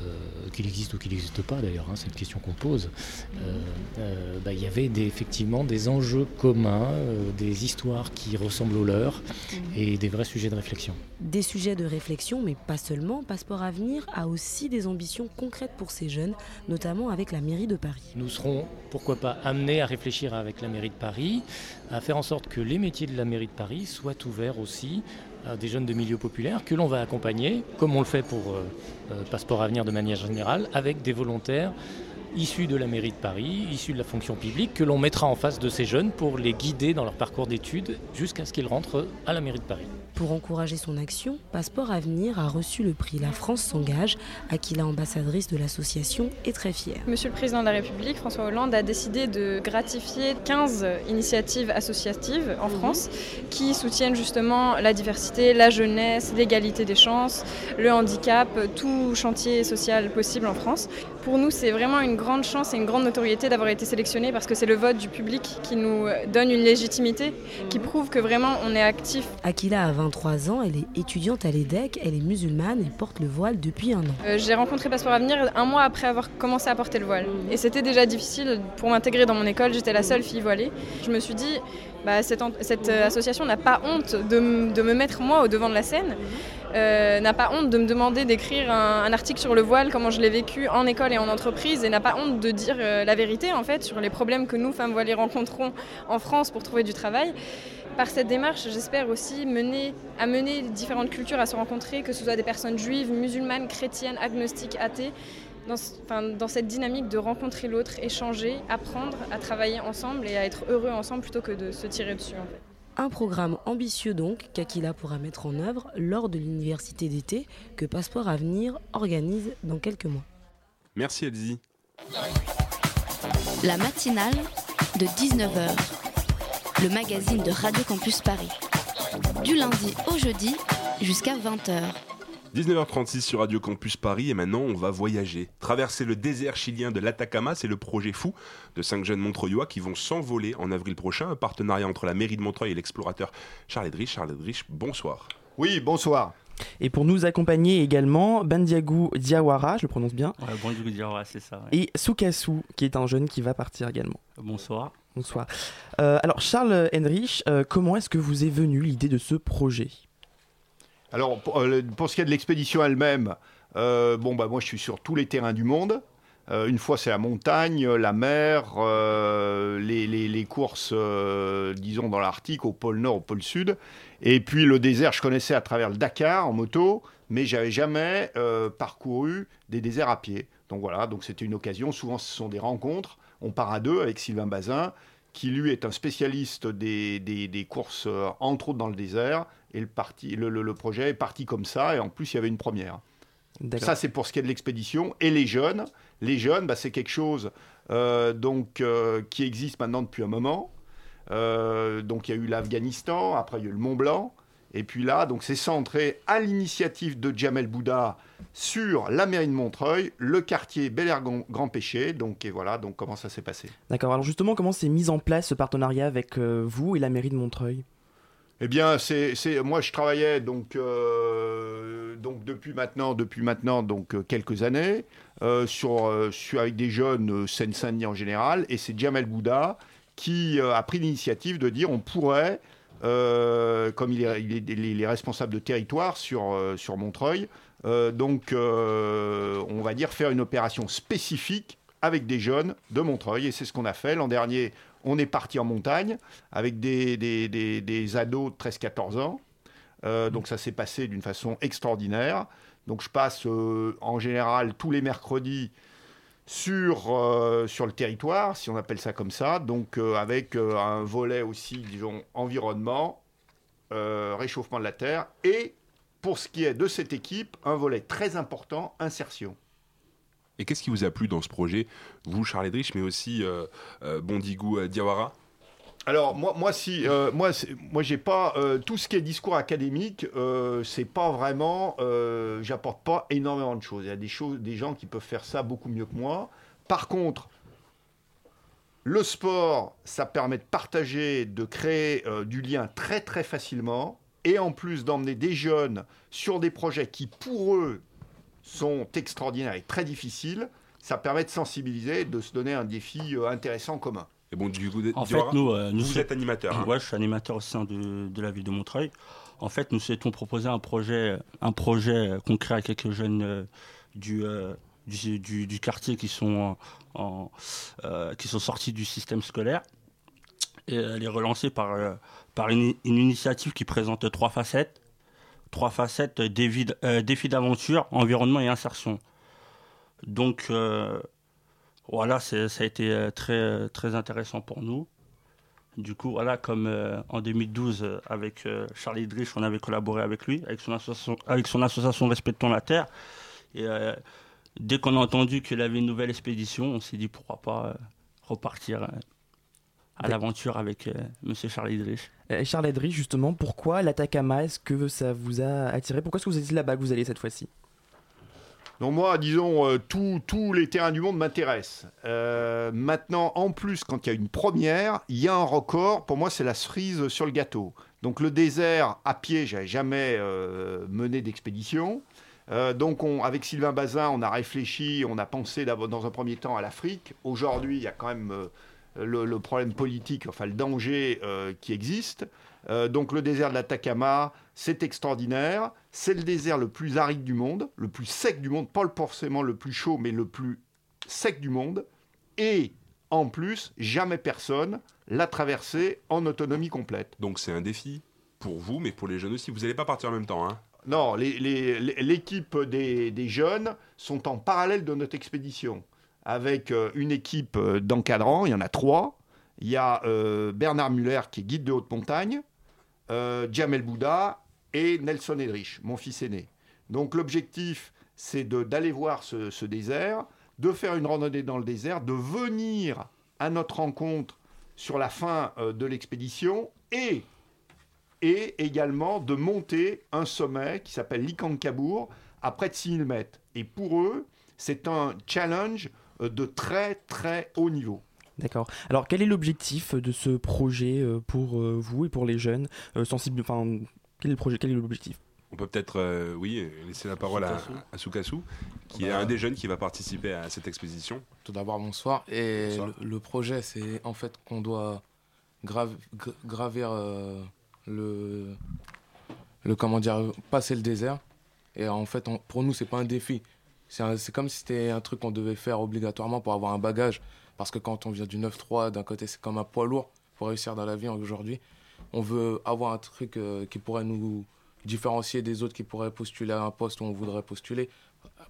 euh, qu'il existe ou qu'il n'existe pas d'ailleurs, hein, c'est une question qu'on pose, euh, euh, bah, il y avait des, effectivement des enjeux communs, des histoires qui ressemblent aux leurs et des vrais sujets de réflexion. Des sujets de réflexion, mais pas seulement. Passeport Avenir a aussi des ambitions concrètes pour ces jeunes, notamment avec la mairie de Paris. Nous serons, pourquoi pas, amenés à réfléchir avec la mairie de Paris, à faire en sorte que les métiers de la mairie de Paris soient ouverts aussi des jeunes de milieux populaires que l'on va accompagner, comme on le fait pour euh, euh, Passeport Avenir de manière générale, avec des volontaires issus de la mairie de Paris, issus de la fonction publique, que l'on mettra en face de ces jeunes pour les guider dans leur parcours d'études jusqu'à ce qu'ils rentrent à la mairie de Paris. Pour encourager son action, Passeport Avenir a reçu le prix La France s'engage, à qui la ambassadrice de l'association est très fière. Monsieur le Président de la République, François Hollande, a décidé de gratifier 15 initiatives associatives en France qui soutiennent justement la diversité, la jeunesse, l'égalité des chances, le handicap, tout chantier social possible en France. Pour nous, c'est vraiment une grande chance et une grande notoriété d'avoir été sélectionnés parce que c'est le vote du public qui nous donne une légitimité, qui prouve que vraiment on est actif. Akila a 23 ans, elle est étudiante à l'EDEC, elle est musulmane et porte le voile depuis un an. Euh, J'ai rencontré Passeport Avenir un mois après avoir commencé à porter le voile. Et c'était déjà difficile pour m'intégrer dans mon école, j'étais la seule fille voilée. Je me suis dit, bah, cette, euh, association n'a pas honte de, me mettre moi au devant de la scène, euh, n'a pas honte de me demander d'écrire un, article sur le voile, comment je l'ai vécu en école et en entreprise, et n'a pas honte de dire la vérité en fait sur les problèmes que nous, femmes voilées, rencontrons en France pour trouver du travail. Par cette démarche, j'espère aussi mener, amener différentes cultures à se rencontrer, que ce soit des personnes juives, musulmanes, chrétiennes, agnostiques, athées, dans, ce- enfin, dans cette dynamique de rencontrer l'autre, échanger, apprendre à travailler ensemble et à être heureux ensemble plutôt que de se tirer dessus. En fait. Un programme ambitieux donc qu'Akila pourra mettre en œuvre lors de l'université d'été que Passeport Avenir organise dans quelques mois. Merci Elsie. La matinale de 19h, le magazine de Radio Campus Paris. Du lundi au jeudi jusqu'à 20h. 19h36 sur Radio Campus Paris et maintenant on va voyager. Traverser le désert chilien de l'Atacama, c'est le projet fou de cinq jeunes Montreuillois qui vont s'envoler en avril prochain. Un partenariat entre la mairie de Montreuil et l'explorateur Charles Edrich. Charles Edrich, bonsoir. Oui, bonsoir. Et pour nous accompagner également, Bandiagou Diawara, je le prononce bien, Ouais, bonjour Diawara, c'est ça. ouais. et Sukasu, qui est un jeune qui va partir également. Bonsoir. Bonsoir. Euh, alors Charles Henrich, euh, comment est-ce que vous est venue l'idée de ce projet? Alors, pour, euh, pour ce qui est de l'expédition elle-même, bon, bah, moi, je suis sur tous les terrains du monde. Une fois, c'est la montagne, la mer, les, courses, disons, dans l'Arctique, au pôle Nord, au pôle Sud. Et puis, le désert, je connaissais à travers le Dakar en moto, mais j'avais jamais parcouru des déserts à pied. Donc voilà, donc c'était une occasion. Souvent, ce sont des rencontres. On part à deux avec Sylvain Bazin, qui lui est un spécialiste des, des- des courses, euh, entre autres dans le désert. Et le, parti, le, le- le projet est parti comme ça. Et en plus, il y avait une première. Ça, c'est pour ce qui est de l'expédition. Et les jeunes, les jeunes, bah, c'est quelque chose euh, donc, euh, qui existe maintenant depuis un moment. Euh, donc, il y a eu l'Afghanistan, après, il y a eu le Mont Blanc. Et puis là, donc, c'est centré à l'initiative de Jamel Bouddha sur la mairie de Montreuil, le quartier Bel Air Grand Péché. Donc, et voilà, donc comment ça s'est passé. D'accord, alors justement, comment s'est mis en place ce partenariat avec euh, vous et la mairie de Montreuil? Eh bien, c'est, moi, je travaillais donc, euh, donc depuis maintenant, depuis maintenant donc, euh, quelques années sur, sur- avec des jeunes Seine-Saint-Denis en général, et c'est Jamel Bouddha qui a pris l'initiative de dire on pourrait euh, comme il est, responsable de territoire sur, euh, sur Montreuil. Euh, donc, on va dire faire une opération spécifique avec des jeunes de Montreuil. Et c'est ce qu'on a fait. L'an dernier, on est parti en montagne avec des, des, des- ados de 13-14 ans. Donc ça s'est passé d'une façon extraordinaire. Donc je passe en général tous les mercredis sur, euh, sur le territoire, si on appelle ça comme ça, donc euh, avec euh, un volet aussi, disons, environnement, réchauffement de la Terre, et pour ce qui est de cette équipe, un volet très important, insertion. Et qu'est-ce qui vous a plu dans ce projet, vous, Charles Edrich, mais aussi Bondigou Diawara? Alors moi, moi si, euh, moi, moi j'ai pas euh, tout ce qui est discours académique, euh, c'est pas vraiment, j'apporte pas énormément de choses. Il y a des choses, des gens qui peuvent faire ça beaucoup mieux que moi. Par contre, le sport, ça permet de partager, de créer du lien très très facilement, et en plus d'emmener des jeunes sur des projets qui pour eux sont extraordinaires et très difficiles. Ça permet de sensibiliser, de se donner un défi intéressant commun. Et bon, du coup, En fait, nous, euh, nous vous êtes animateur. hein Ouais, je suis animateur au sein de, de la ville de Montreuil. En fait, nous souhaitons proposer un projet, un projet concret à quelques jeunes euh, du, euh, du, du- du quartier qui sont, en, qui sont sortis du système scolaire. Et elle est relancée par, euh, par une, une initiative qui présente trois facettes. Trois facettes, défi, euh, défi d'aventure, environnement et insertion. Donc, euh, voilà, ça a été euh, très, très intéressant pour nous. Du coup, voilà, comme euh, en 2012, euh, avec euh, Charlie Drich, on avait collaboré avec lui, avec son association, avec son association Respectons la Terre. Et euh, dès qu'on a entendu qu'il avait une nouvelle expédition, on s'est dit pourquoi pas euh, repartir euh, à l'aventure avec euh, Monsieur Charlie Drich. Euh, Charles Edrich, justement, pourquoi l'Atacama Est-ce que ça vous a attiré? Pourquoi est-ce que vous êtes là-bas que vous allez cette fois-ci? Donc moi, disons, euh, tous- les terrains du monde m'intéressent. Euh, maintenant, en plus, quand il y a une première, il y a un record. Pour moi, c'est la cerise sur le gâteau. Donc le désert, à pied, j'avais jamais euh, mené d'expédition. Donc on- avec Sylvain Bazin, on a réfléchi, on a pensé dans un premier temps à l'Afrique. Aujourd'hui, il y a quand même le, problème politique, enfin le danger qui existe. Euh, donc le désert de l'Atacama, c'est extraordinaire. C'est le désert le plus aride du monde, le plus sec du monde, pas forcément le plus chaud, mais le plus sec du monde. Et en plus, jamais personne l'a traversé en autonomie complète. Donc c'est un défi pour vous, mais pour les jeunes aussi. Vous n'allez pas partir en même temps, hein Non, l'équipe des, des jeunes sont en parallèle de notre expédition. Avec euh, une équipe euh, d'encadrants, il y en a trois. Il y a euh, Bernard Muller qui est guide de haute montagne, euh, Jamel Bouddha et Nelson Edrich, mon fils aîné. Donc l'objectif, c'est d'aller voir ce, ce désert, de faire une randonnée dans le désert, de venir à notre rencontre sur la fin euh, de l'expédition et et également de monter un sommet qui s'appelle l'Ikankabour à près de 6000 mètres. Et pour eux, c'est un challenge euh, de très très haut niveau. D'accord. Alors, quel est l'objectif de ce projet euh, pour euh, vous et pour les jeunes euh, sensibles Enfin, quel est le projet Quel est l'objectif? On peut peut-être, euh, oui, laisser la parole à, à Sukasu, qui est Bah, un des jeunes qui va participer à cette expédition. Tout d'abord, bonsoir. Et Bonsoir. Le, le projet, c'est en fait qu'on doit grave- gravir euh, le, le, comment dire, passer le désert. Et en fait, on- pour nous, c'est pas un défi. C'est comme si c'était un truc qu'on devait faire obligatoirement pour avoir un bagage. Parce que quand on vient du 9-3, d'un côté, c'est comme un poids lourd pour réussir dans la vie aujourd'hui. On veut avoir un truc euh, qui pourrait nous différencier des autres qui pourraient postuler à un poste où on voudrait postuler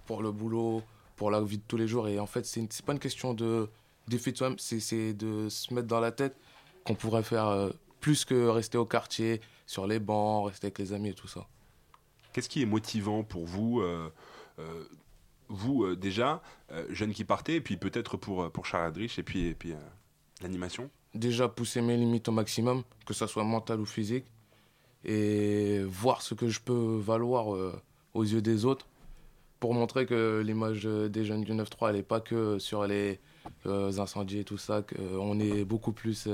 pour le boulot, pour la vie de tous les jours. Et en fait, c'est c'est pas une question de défi de soi-même, c'est de se mettre dans la tête qu'on pourrait faire euh, plus que rester au quartier, sur les bancs, rester avec les amis et tout ça. Qu'est-ce qui est motivant pour vous euh, Vous, euh, déjà, euh, jeunes qui partez, et puis peut-être pour, euh, pour Charles Adrich, et puis, et puis l'animation Déjà pousser mes limites au maximum, que ce soit mental ou physique, et voir ce que je peux valoir aux yeux des autres, pour montrer que l'image des jeunes du 9-3, elle n'est pas que sur les incendies et tout ça, qu'on est beaucoup plus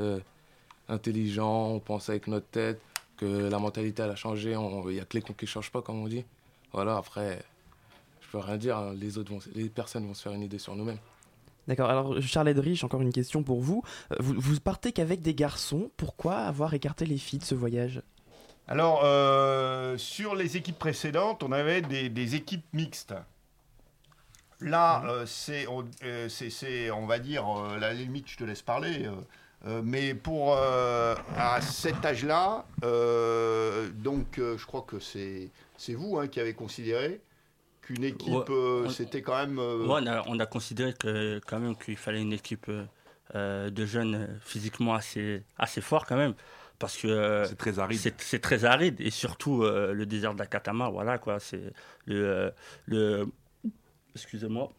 intelligent, on pense avec notre tête, que la mentalité elle a changé, il n'y a que les cons qui ne changent pas, comme on dit. Voilà, après, peux rien dire, hein, les, autres vont, les personnes vont se faire une idée sur nous-mêmes. D'accord, alors Charles Edrich, encore une question pour vous. Euh, Vous, vous partez qu'avec des garçons, pourquoi avoir écarté les filles de ce voyage? Alors, euh, sur les équipes précédentes, on avait des, des équipes mixtes. Là, euh, c'est, on, euh, c'est- c'est, on va dire, euh, la limite, je te laisse parler. mais pour euh, à cet âge-là, euh, donc euh, je crois que c'est, c'est vous hein, qui avez considéré qu'une équipe, Ouais. euh, c'était quand même. euh, Ouais, on, a, on a considéré que, quand même qu'il fallait une équipe euh, de jeunes physiquement assez, assez fort quand même. Parce que c'est très aride. C'est, très aride et surtout euh, le désert d'Akatama, voilà quoi. C'est le, euh, le excusez-moi.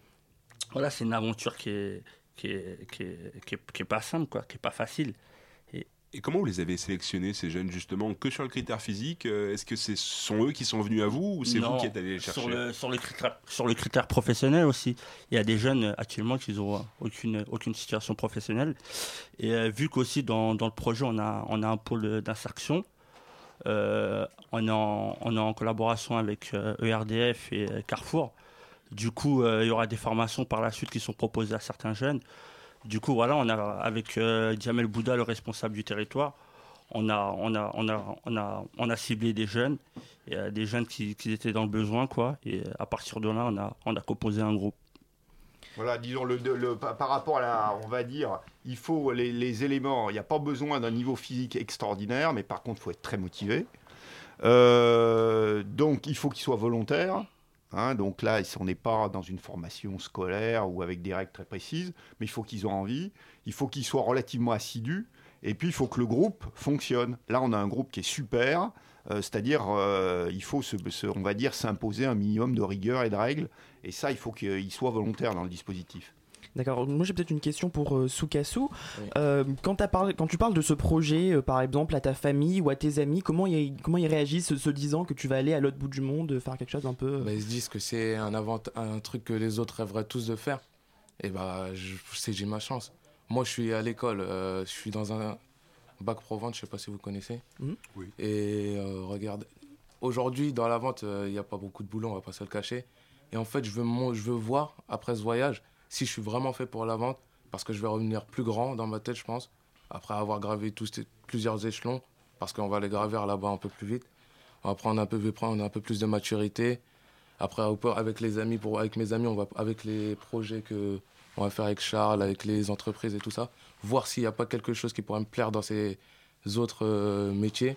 Voilà, c'est une aventure qui est qui est, qui est, qui est- qui est pas simple quoi, qui est pas facile. Et, Et comment vous les avez sélectionnés, ces jeunes, justement Que sur le critère physique euh, Est-ce que ce sont eux qui sont venus à vous ou c'est vous qui êtes allé les chercher? sur le, sur, le critère, sur le critère professionnel aussi. Il y a des jeunes euh, actuellement qui n'ont aucune, aucune situation professionnelle. Et euh, vu qu'aussi dans, dans le projet, on a, on a un pôle d'insertion, euh, on, est en, on est en collaboration avec euh, ERDF et euh, Carrefour. Du coup, il y aura des formations par la suite qui sont proposées à certains jeunes. Du coup, voilà, on a, avec euh, Djamel Bouddha, le responsable du territoire, on a, on a, on a, on a, ciblé des jeunes, euh, des jeunes qui, étaient dans le besoin, quoi. Et à partir de là, on a, on a composé un groupe. Voilà, disons, le, le- par par rapport à la, on va dire, il faut les, éléments, il n'y a pas besoin d'un niveau physique extraordinaire, mais par contre, il faut être très motivé. Euh, donc, il faut qu'il soit volontaire. Hein, donc là, on n'est pas dans une formation scolaire ou avec des règles très précises, mais il faut qu'ils aient envie, il faut qu'ils soient relativement assidus, et puis il faut que le groupe fonctionne. Là, on a un groupe qui est super, euh, c'est-à-dire euh, il faut, on va dire, s'imposer un minimum de rigueur et de règles, et ça, il faut qu'il soit volontaire dans le dispositif. D'accord, moi j'ai peut-être une question pour euh, Sukasu. Euh, quand, t'as parlé- quand tu parles de ce projet, euh, par exemple, à ta famille ou à tes amis, comment ils, comment ils réagissent se disant que tu vas aller à l'autre bout du monde faire quelque chose un peu... euh, Bah, ils se disent que c'est un, avant- un truc que les autres rêveraient tous de faire. Et bah, je sais, j'ai ma chance. Moi, je suis à l'école, euh, je suis dans un bac pro vente, je sais pas si vous connaissez. Oui. Et euh, regarde, aujourd'hui, dans la vente, euh, il n'y a pas beaucoup de boulot, on va pas se le cacher. Et en fait, je veux, je veux voir, après ce voyage, si je suis vraiment fait pour la vente, parce que je vais revenir plus grand dans ma tête, je pense, après avoir gravé tous ces- plusieurs échelons, parce qu'on va les gravir là-bas un peu plus vite. On va prendre un peu, plus de maturité. Après, avec les amis, avec mes amis, on va, avec les projets que on va faire avec Charles, avec les entreprises et tout ça, voir s'il n'y a pas quelque chose qui pourrait me plaire dans ces autres euh, métiers.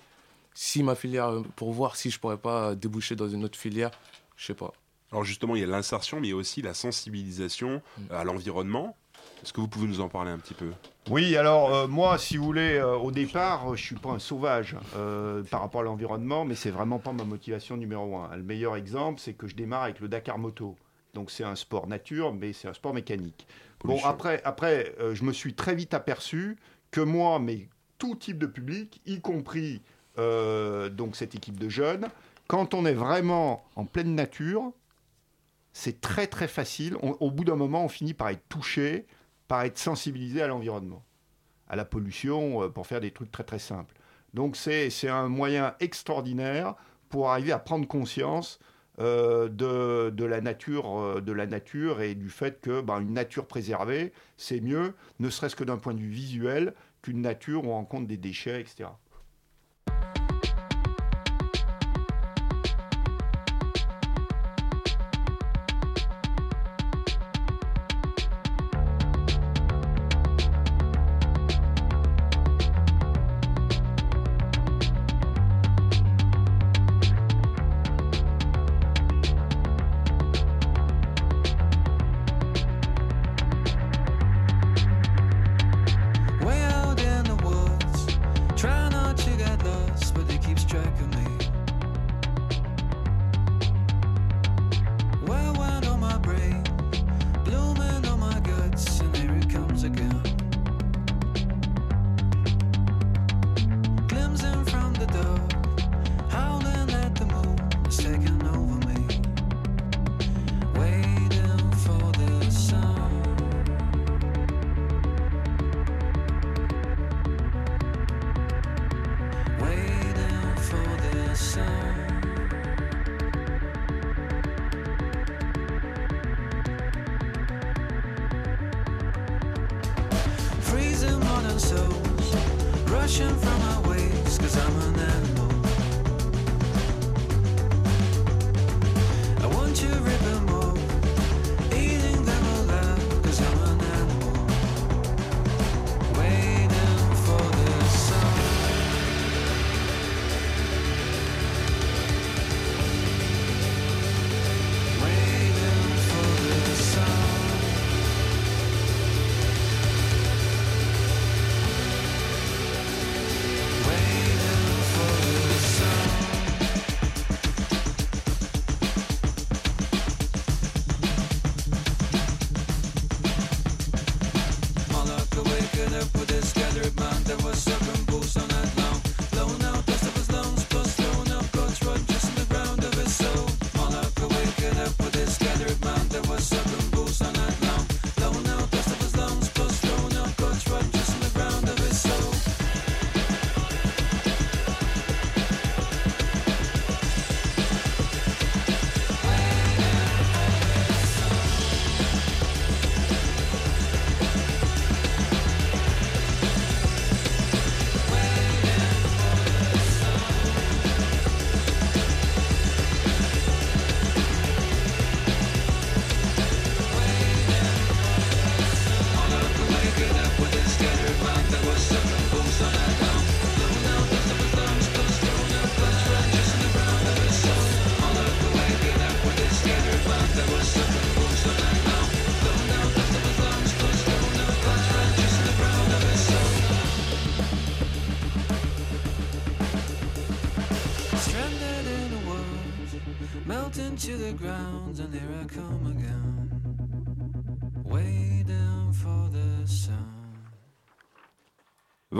Si ma filière, pour voir si je pourrais pas déboucher dans une autre filière, je sais pas. Alors justement, il y a l'insertion, mais il y a aussi la sensibilisation à l'environnement. Est-ce que vous pouvez nous en parler un petit peu? Oui, alors euh, moi, si vous voulez, euh, au départ, euh, je suis pas un sauvage euh, par rapport à l'environnement, mais c'est vraiment pas ma motivation numéro un. Le meilleur exemple, c'est que je démarre avec le Dakar Moto. Donc c'est un sport nature, mais c'est un sport mécanique. Bon, après, après euh, je me suis très vite aperçu que moi, mais tout type de public, y compris euh, donc cette équipe de jeunes, quand on est vraiment en pleine nature, c'est très très facile. Au bout d'un moment, on finit par être touché, par être sensibilisé à l'environnement, à la pollution, euh, pour faire des trucs très très simples. Donc c'est un moyen extraordinaire pour arriver à prendre conscience euh, de, de la nature, euh, de la nature et du fait que ben, une nature préservée, c'est mieux, ne serait-ce que d'un point de vue visuel, qu'une nature où on rencontre des déchets, etc.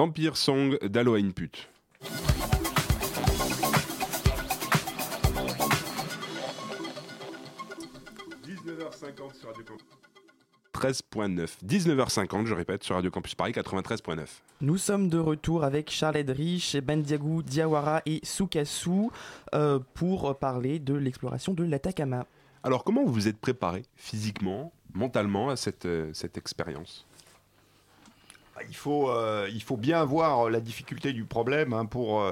Vampire Song d'Halloween Pute. sur Radio Campus. 13.9. 19h50, je répète, sur Radio Campus Paris 93.9. Nous sommes de retour avec Charles Edrich, Bendiagou Diawara et Sukasu euh, pour parler de l'exploration de l'Atacama. Alors, comment vous vous êtes préparé physiquement, mentalement à cette, euh, cette expérience? Il faut, euh, il faut bien voir la difficulté du problème. hein, pour, euh,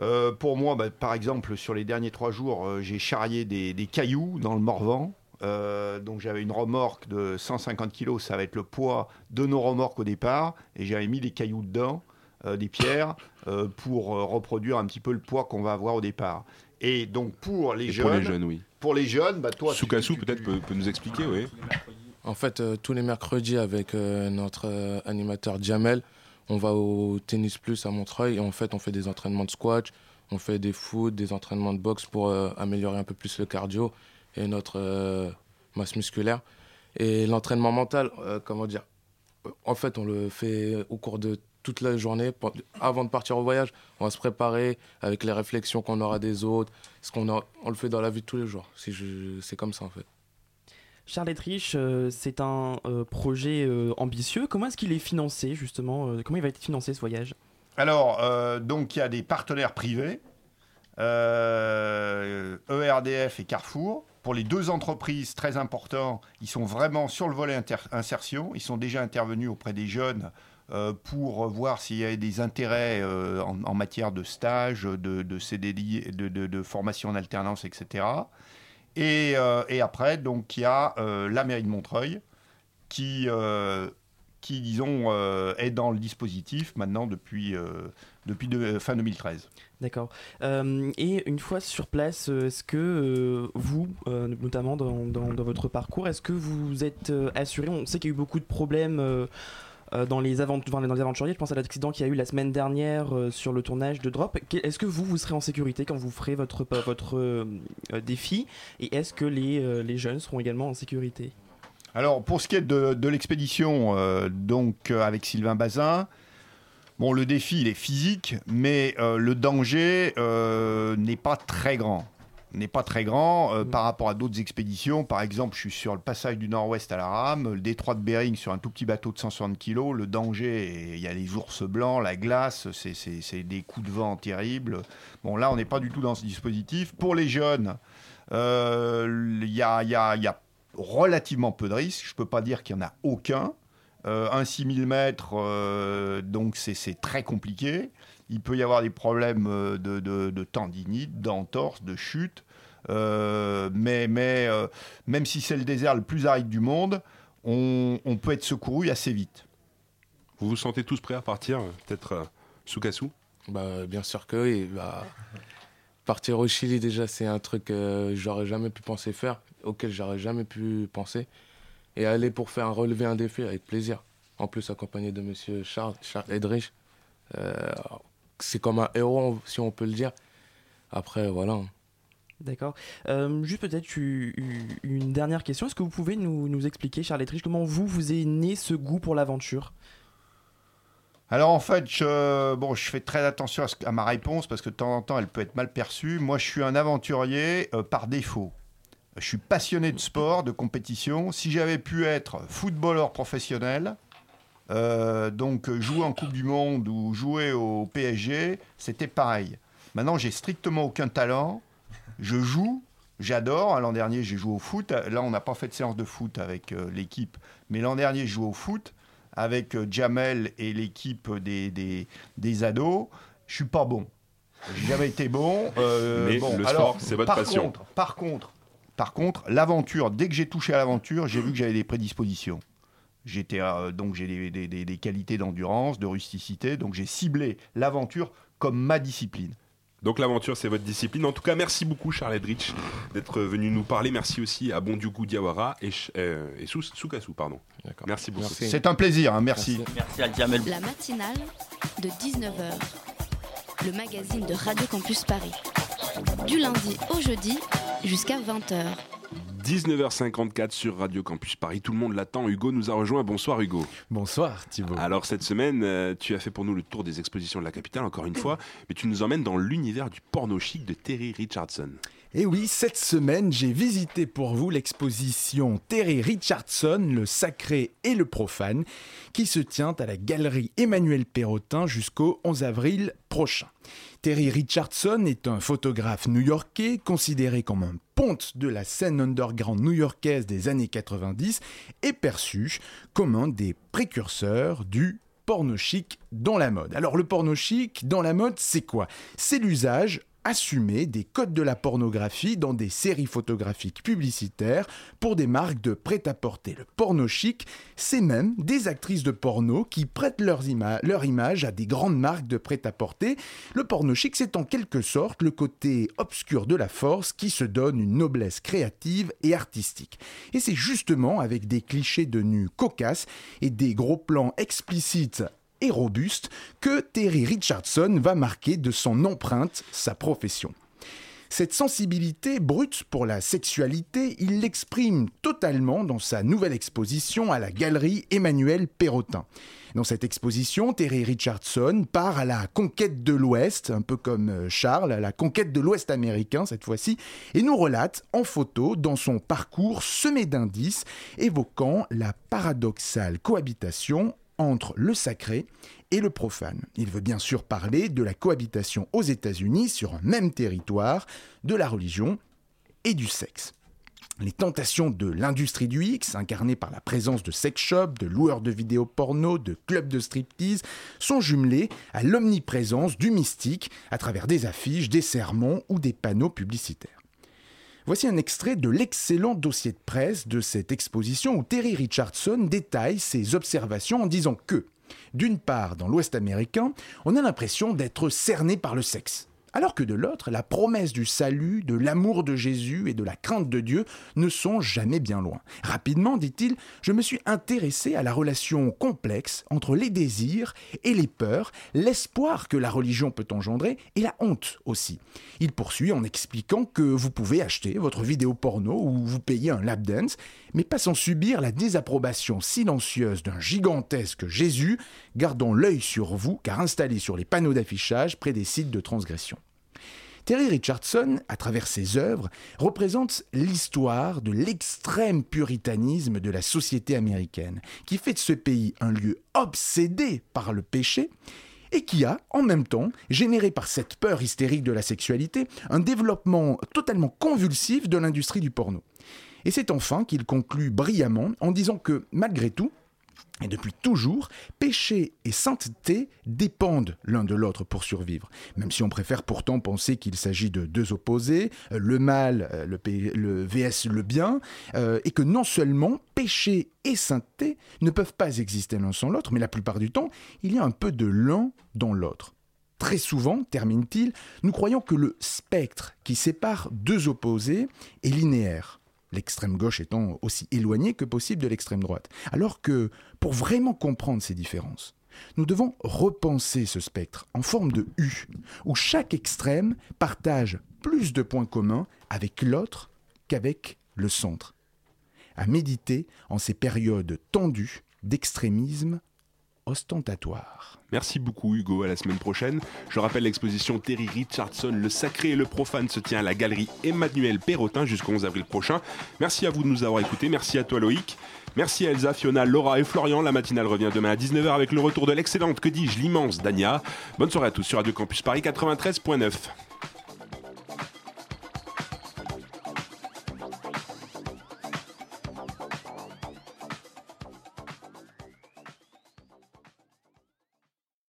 euh, pour moi, bah, par exemple, sur les derniers trois jours, euh, j'ai charrié des, des cailloux dans le Morvan. Euh, donc j'avais une remorque de 150 kg, ça va être le poids de nos remorques au départ, et j'avais mis des cailloux dedans, euh, des pierres, euh, pour euh, reproduire un petit peu le poids qu'on va avoir au départ. Et donc pour les Et jeunes, pour les jeunes, oui. pour les jeunes, bah toi, Sukasu peut-être peut, peut nous expliquer, oui. En fait, euh, tous les mercredis, avec euh, notre euh, animateur Jamel, on va au Tennis Plus à Montreuil et en fait, on fait des entraînements de squash, on fait des foot, des entraînements de boxe pour améliorer un peu plus le cardio et notre masse musculaire. Et l'entraînement mental, comment dire En fait, on le fait au cours de toute la journée. Avant de partir au voyage, on va se préparer avec les réflexions qu'on aura des autres. Ce qu'on on le fait dans la vie de tous les jours. Je- c'est comme ça en fait. Charles Edrich, euh, c'est un euh, projet euh, ambitieux. Comment est-ce qu'il est financé justement euh, Comment il va être financé ce voyage? Alors, donc il y a des partenaires privés, ERDF et Carrefour. Pour les deux entreprises très importants, ils sont vraiment sur le volet insertion. Ils sont déjà intervenus auprès des jeunes pour voir s'il y a des intérêts en, matière de stage, de, CDI, de formation en alternance, etc. Et, euh, et après, donc, il y a euh, la mairie de Montreuil qui, euh, disons, est dans le dispositif maintenant depuis, depuis de- fin 2013. D'accord. Et une fois sur place, est-ce que vous, notamment dans, dans- votre parcours, est-ce que vous êtes assuré? On sait qu'il y a eu beaucoup de problèmes. Euh, dans les, aventuriers, je pense à l'accident qu'il y a eu la semaine dernière euh, sur le tournage de Drop. Est-ce que vous, vous serez en sécurité quand vous ferez votre, euh, défi? Et est-ce que les, jeunes seront également en sécurité? Alors, pour ce qui est de, l'expédition, donc avec Sylvain Bazin, bon, le défi, il est physique, mais le danger n'est pas très grand. N'est pas très grand euh, par rapport à d'autres expéditions. Par exemple, je suis sur le passage du Nord-Ouest à la rame, le détroit de Bering sur un tout petit bateau de 160 kg. Le danger, il y a les ours blancs, la glace, c'est- des coups de vent terribles. Bon, là, on n'est pas du tout dans ce dispositif. Pour les jeunes, euh, il y, a, y a- il y a relativement peu de risques. Je ne peux pas dire qu'il n'y en a aucun. Euh, un 6000 mètres, donc c'est c'est très compliqué. Il peut y avoir des problèmes euh, de, de, de tendinite, d'entorse, de chute. Euh, mais mais euh, même si c'est le désert le plus aride du monde, on, on peut être secouru assez vite. Vous vous sentez tous prêts à partir Peut-être euh, Sukasu Bah, bien sûr que oui. Bah, partir au Chili, déjà, c'est un truc que j'aurais jamais pu penser faire, auquel j'aurais jamais pu penser. Et aller pour faire un relever un défi avec plaisir. En plus, accompagné de monsieur Charles, Charles Edrich. C'est comme un héros, si on peut le dire. Après, voilà. D'accord. Euh, juste peut-être une dernière question. Est-ce que vous pouvez nous, nous expliquer, Charles Etrich, comment vous, vous est né ce goût pour l'aventure? Alors en fait, je, bon, je fais très attention à, ce- à ma réponse parce que de temps en temps, elle peut être mal perçue. Moi, je suis un aventurier euh, par défaut. Je suis passionné de sport, de compétition. Si j'avais pu être footballeur professionnel, euh, donc jouer en Coupe du Monde ou jouer au PSG, c'était pareil. Maintenant, j'ai strictement aucun talent. Je joue, j'adore. L'an dernier, j'ai joué au foot. Là, on n'a pas fait de séance de foot avec euh, l'équipe, mais l'an dernier, je jouais au foot avec euh, Jamel et l'équipe des, des, des ados. Je suis pas bon. J'ai jamais été bon. Mais bon, le sport, c'est votre par passion. Contre, par contre, par contre, l'aventure, dès que j'ai touché à l'aventure, j'ai vu que j'avais des prédispositions. J'étais euh, donc j'ai des, des- des- des qualités d'endurance, de rusticité, donc j'ai ciblé l'aventure comme ma discipline. Donc l'aventure, c'est votre discipline. En tout cas, merci beaucoup Charles Edrich d'être venu nous parler. Merci aussi à Bondioukou Diawara et, euh, et Sous- Sukasu. Pardon. Merci beaucoup. C'est un plaisir, hein, merci. Merci à Jamel. La matinale de 19h, le magazine de Radio Campus Paris. Du lundi au jeudi jusqu'à 20h. 19h54 sur Radio Campus Paris. Tout le monde l'attend. Hugo nous a rejoint. Bonsoir Hugo. Bonsoir Thibault. Alors cette semaine, euh, tu as fait pour nous le tour des expositions de la capitale, encore une fois, mais tu nous emmènes dans l'univers du porno chic de Terry Richardson. Et oui, cette semaine, j'ai visité pour vous l'exposition Terry Richardson, le sacré et le profane, qui se tient à la galerie Emmanuel Perrotin jusqu'au 11 avril prochain. Terry Richardson est un photographe new-yorkais considéré comme un ponte de la scène underground new-yorkaise des années 90 et perçu comme un des précurseurs du porno chic dans la mode. Alors le porno chic dans la mode, c'est quoi? C'est l'usage assumé des codes de la pornographie dans des séries photographiques publicitaires pour des marques de prêt-à-porter. Le porno chic, c'est même des actrices de porno qui prêtent leur image à des grandes marques de prêt-à-porter. Le porno chic, c'est en quelque sorte le côté obscur de la force qui se donne une noblesse créative et artistique. Et c'est justement avec des clichés de nus cocasses et des gros plans explicites robuste que Terry Richardson va marquer de son empreinte sa profession. Cette sensibilité brute pour la sexualité, il l'exprime totalement dans sa nouvelle exposition à la galerie Emmanuel Perrotin. Dans cette exposition, Terry Richardson part à la conquête de l'Ouest, un peu comme euh, Charles, à la conquête de l'Ouest américain cette fois-ci, et nous relate en photo dans son parcours semé d'indices évoquant la paradoxale cohabitation entre le sacré et le profane. Il veut bien sûr parler de la cohabitation aux États-Unis sur un même territoire, de la religion et du sexe. Les tentations de l'industrie du X, incarnées par la présence de sex shops, de loueurs de vidéos porno, de clubs de striptease, sont jumelées à l'omniprésence du mystique à travers des affiches, des sermons ou des panneaux publicitaires. Voici un extrait de l'excellent dossier de presse de cette exposition où Terry Richardson détaille ses observations en disant que, d'une part, dans l'Ouest américain, on a l'impression d'être cerné par le sexe. Alors que de l'autre, la promesse du salut, de l'amour de Jésus et de la crainte de Dieu ne sont jamais bien loin. Rapidement, dit-il, je me suis intéressé à la relation complexe entre les désirs et les peurs, l'espoir que la religion peut engendrer et la honte aussi. Il poursuit en expliquant que vous pouvez acheter votre vidéo porno ou vous payer un lap dance, mais pas sans subir la désapprobation silencieuse d'un gigantesque Jésus, gardant l'œil sur vous car installé sur les panneaux d'affichage près des sites de transgression. Terry Richardson, à travers ses œuvres, représente l'histoire de l'extrême puritanisme de la société américaine, qui fait de ce pays un lieu obsédé par le péché et qui a, en même temps, généré par cette peur hystérique de la sexualité, un développement totalement convulsif de l'industrie du porno. Et c'est enfin qu'il conclut brillamment en disant que, malgré tout, Et depuis toujours, péché et sainteté dépendent l'un de l'autre pour survivre. Même si on préfère pourtant penser qu'il s'agit de deux opposés, euh, le mal, euh, le, VS le bien, euh, et que non seulement péché et sainteté ne peuvent pas exister l'un sans l'autre, mais la plupart du temps, il y a un peu de l'un dans l'autre. Très souvent, termine-t-il, nous croyons que le spectre qui sépare deux opposés est linéaire l'extrême gauche étant aussi éloignée que possible de l'extrême droite. Alors que, pour vraiment comprendre ces différences, nous devons repenser ce spectre en forme de U, où chaque extrême partage plus de points communs avec l'autre qu'avec le centre. À méditer en ces périodes tendues d'extrémisme ostentatoire. Merci beaucoup Hugo, à la semaine prochaine. Je rappelle l'exposition Terry Richardson, Le Sacré et le Profane se tient à la galerie Emmanuel Perrotin jusqu'au 11 avril prochain. Merci à vous de nous avoir écoutés, merci à toi Loïc. Merci à Elsa, Fiona, Laura et Florian. La matinale revient demain à 19h avec le retour de l'excellente, que dis-je, l'immense Dania. Bonne soirée à tous sur Radio Campus Paris 93.9.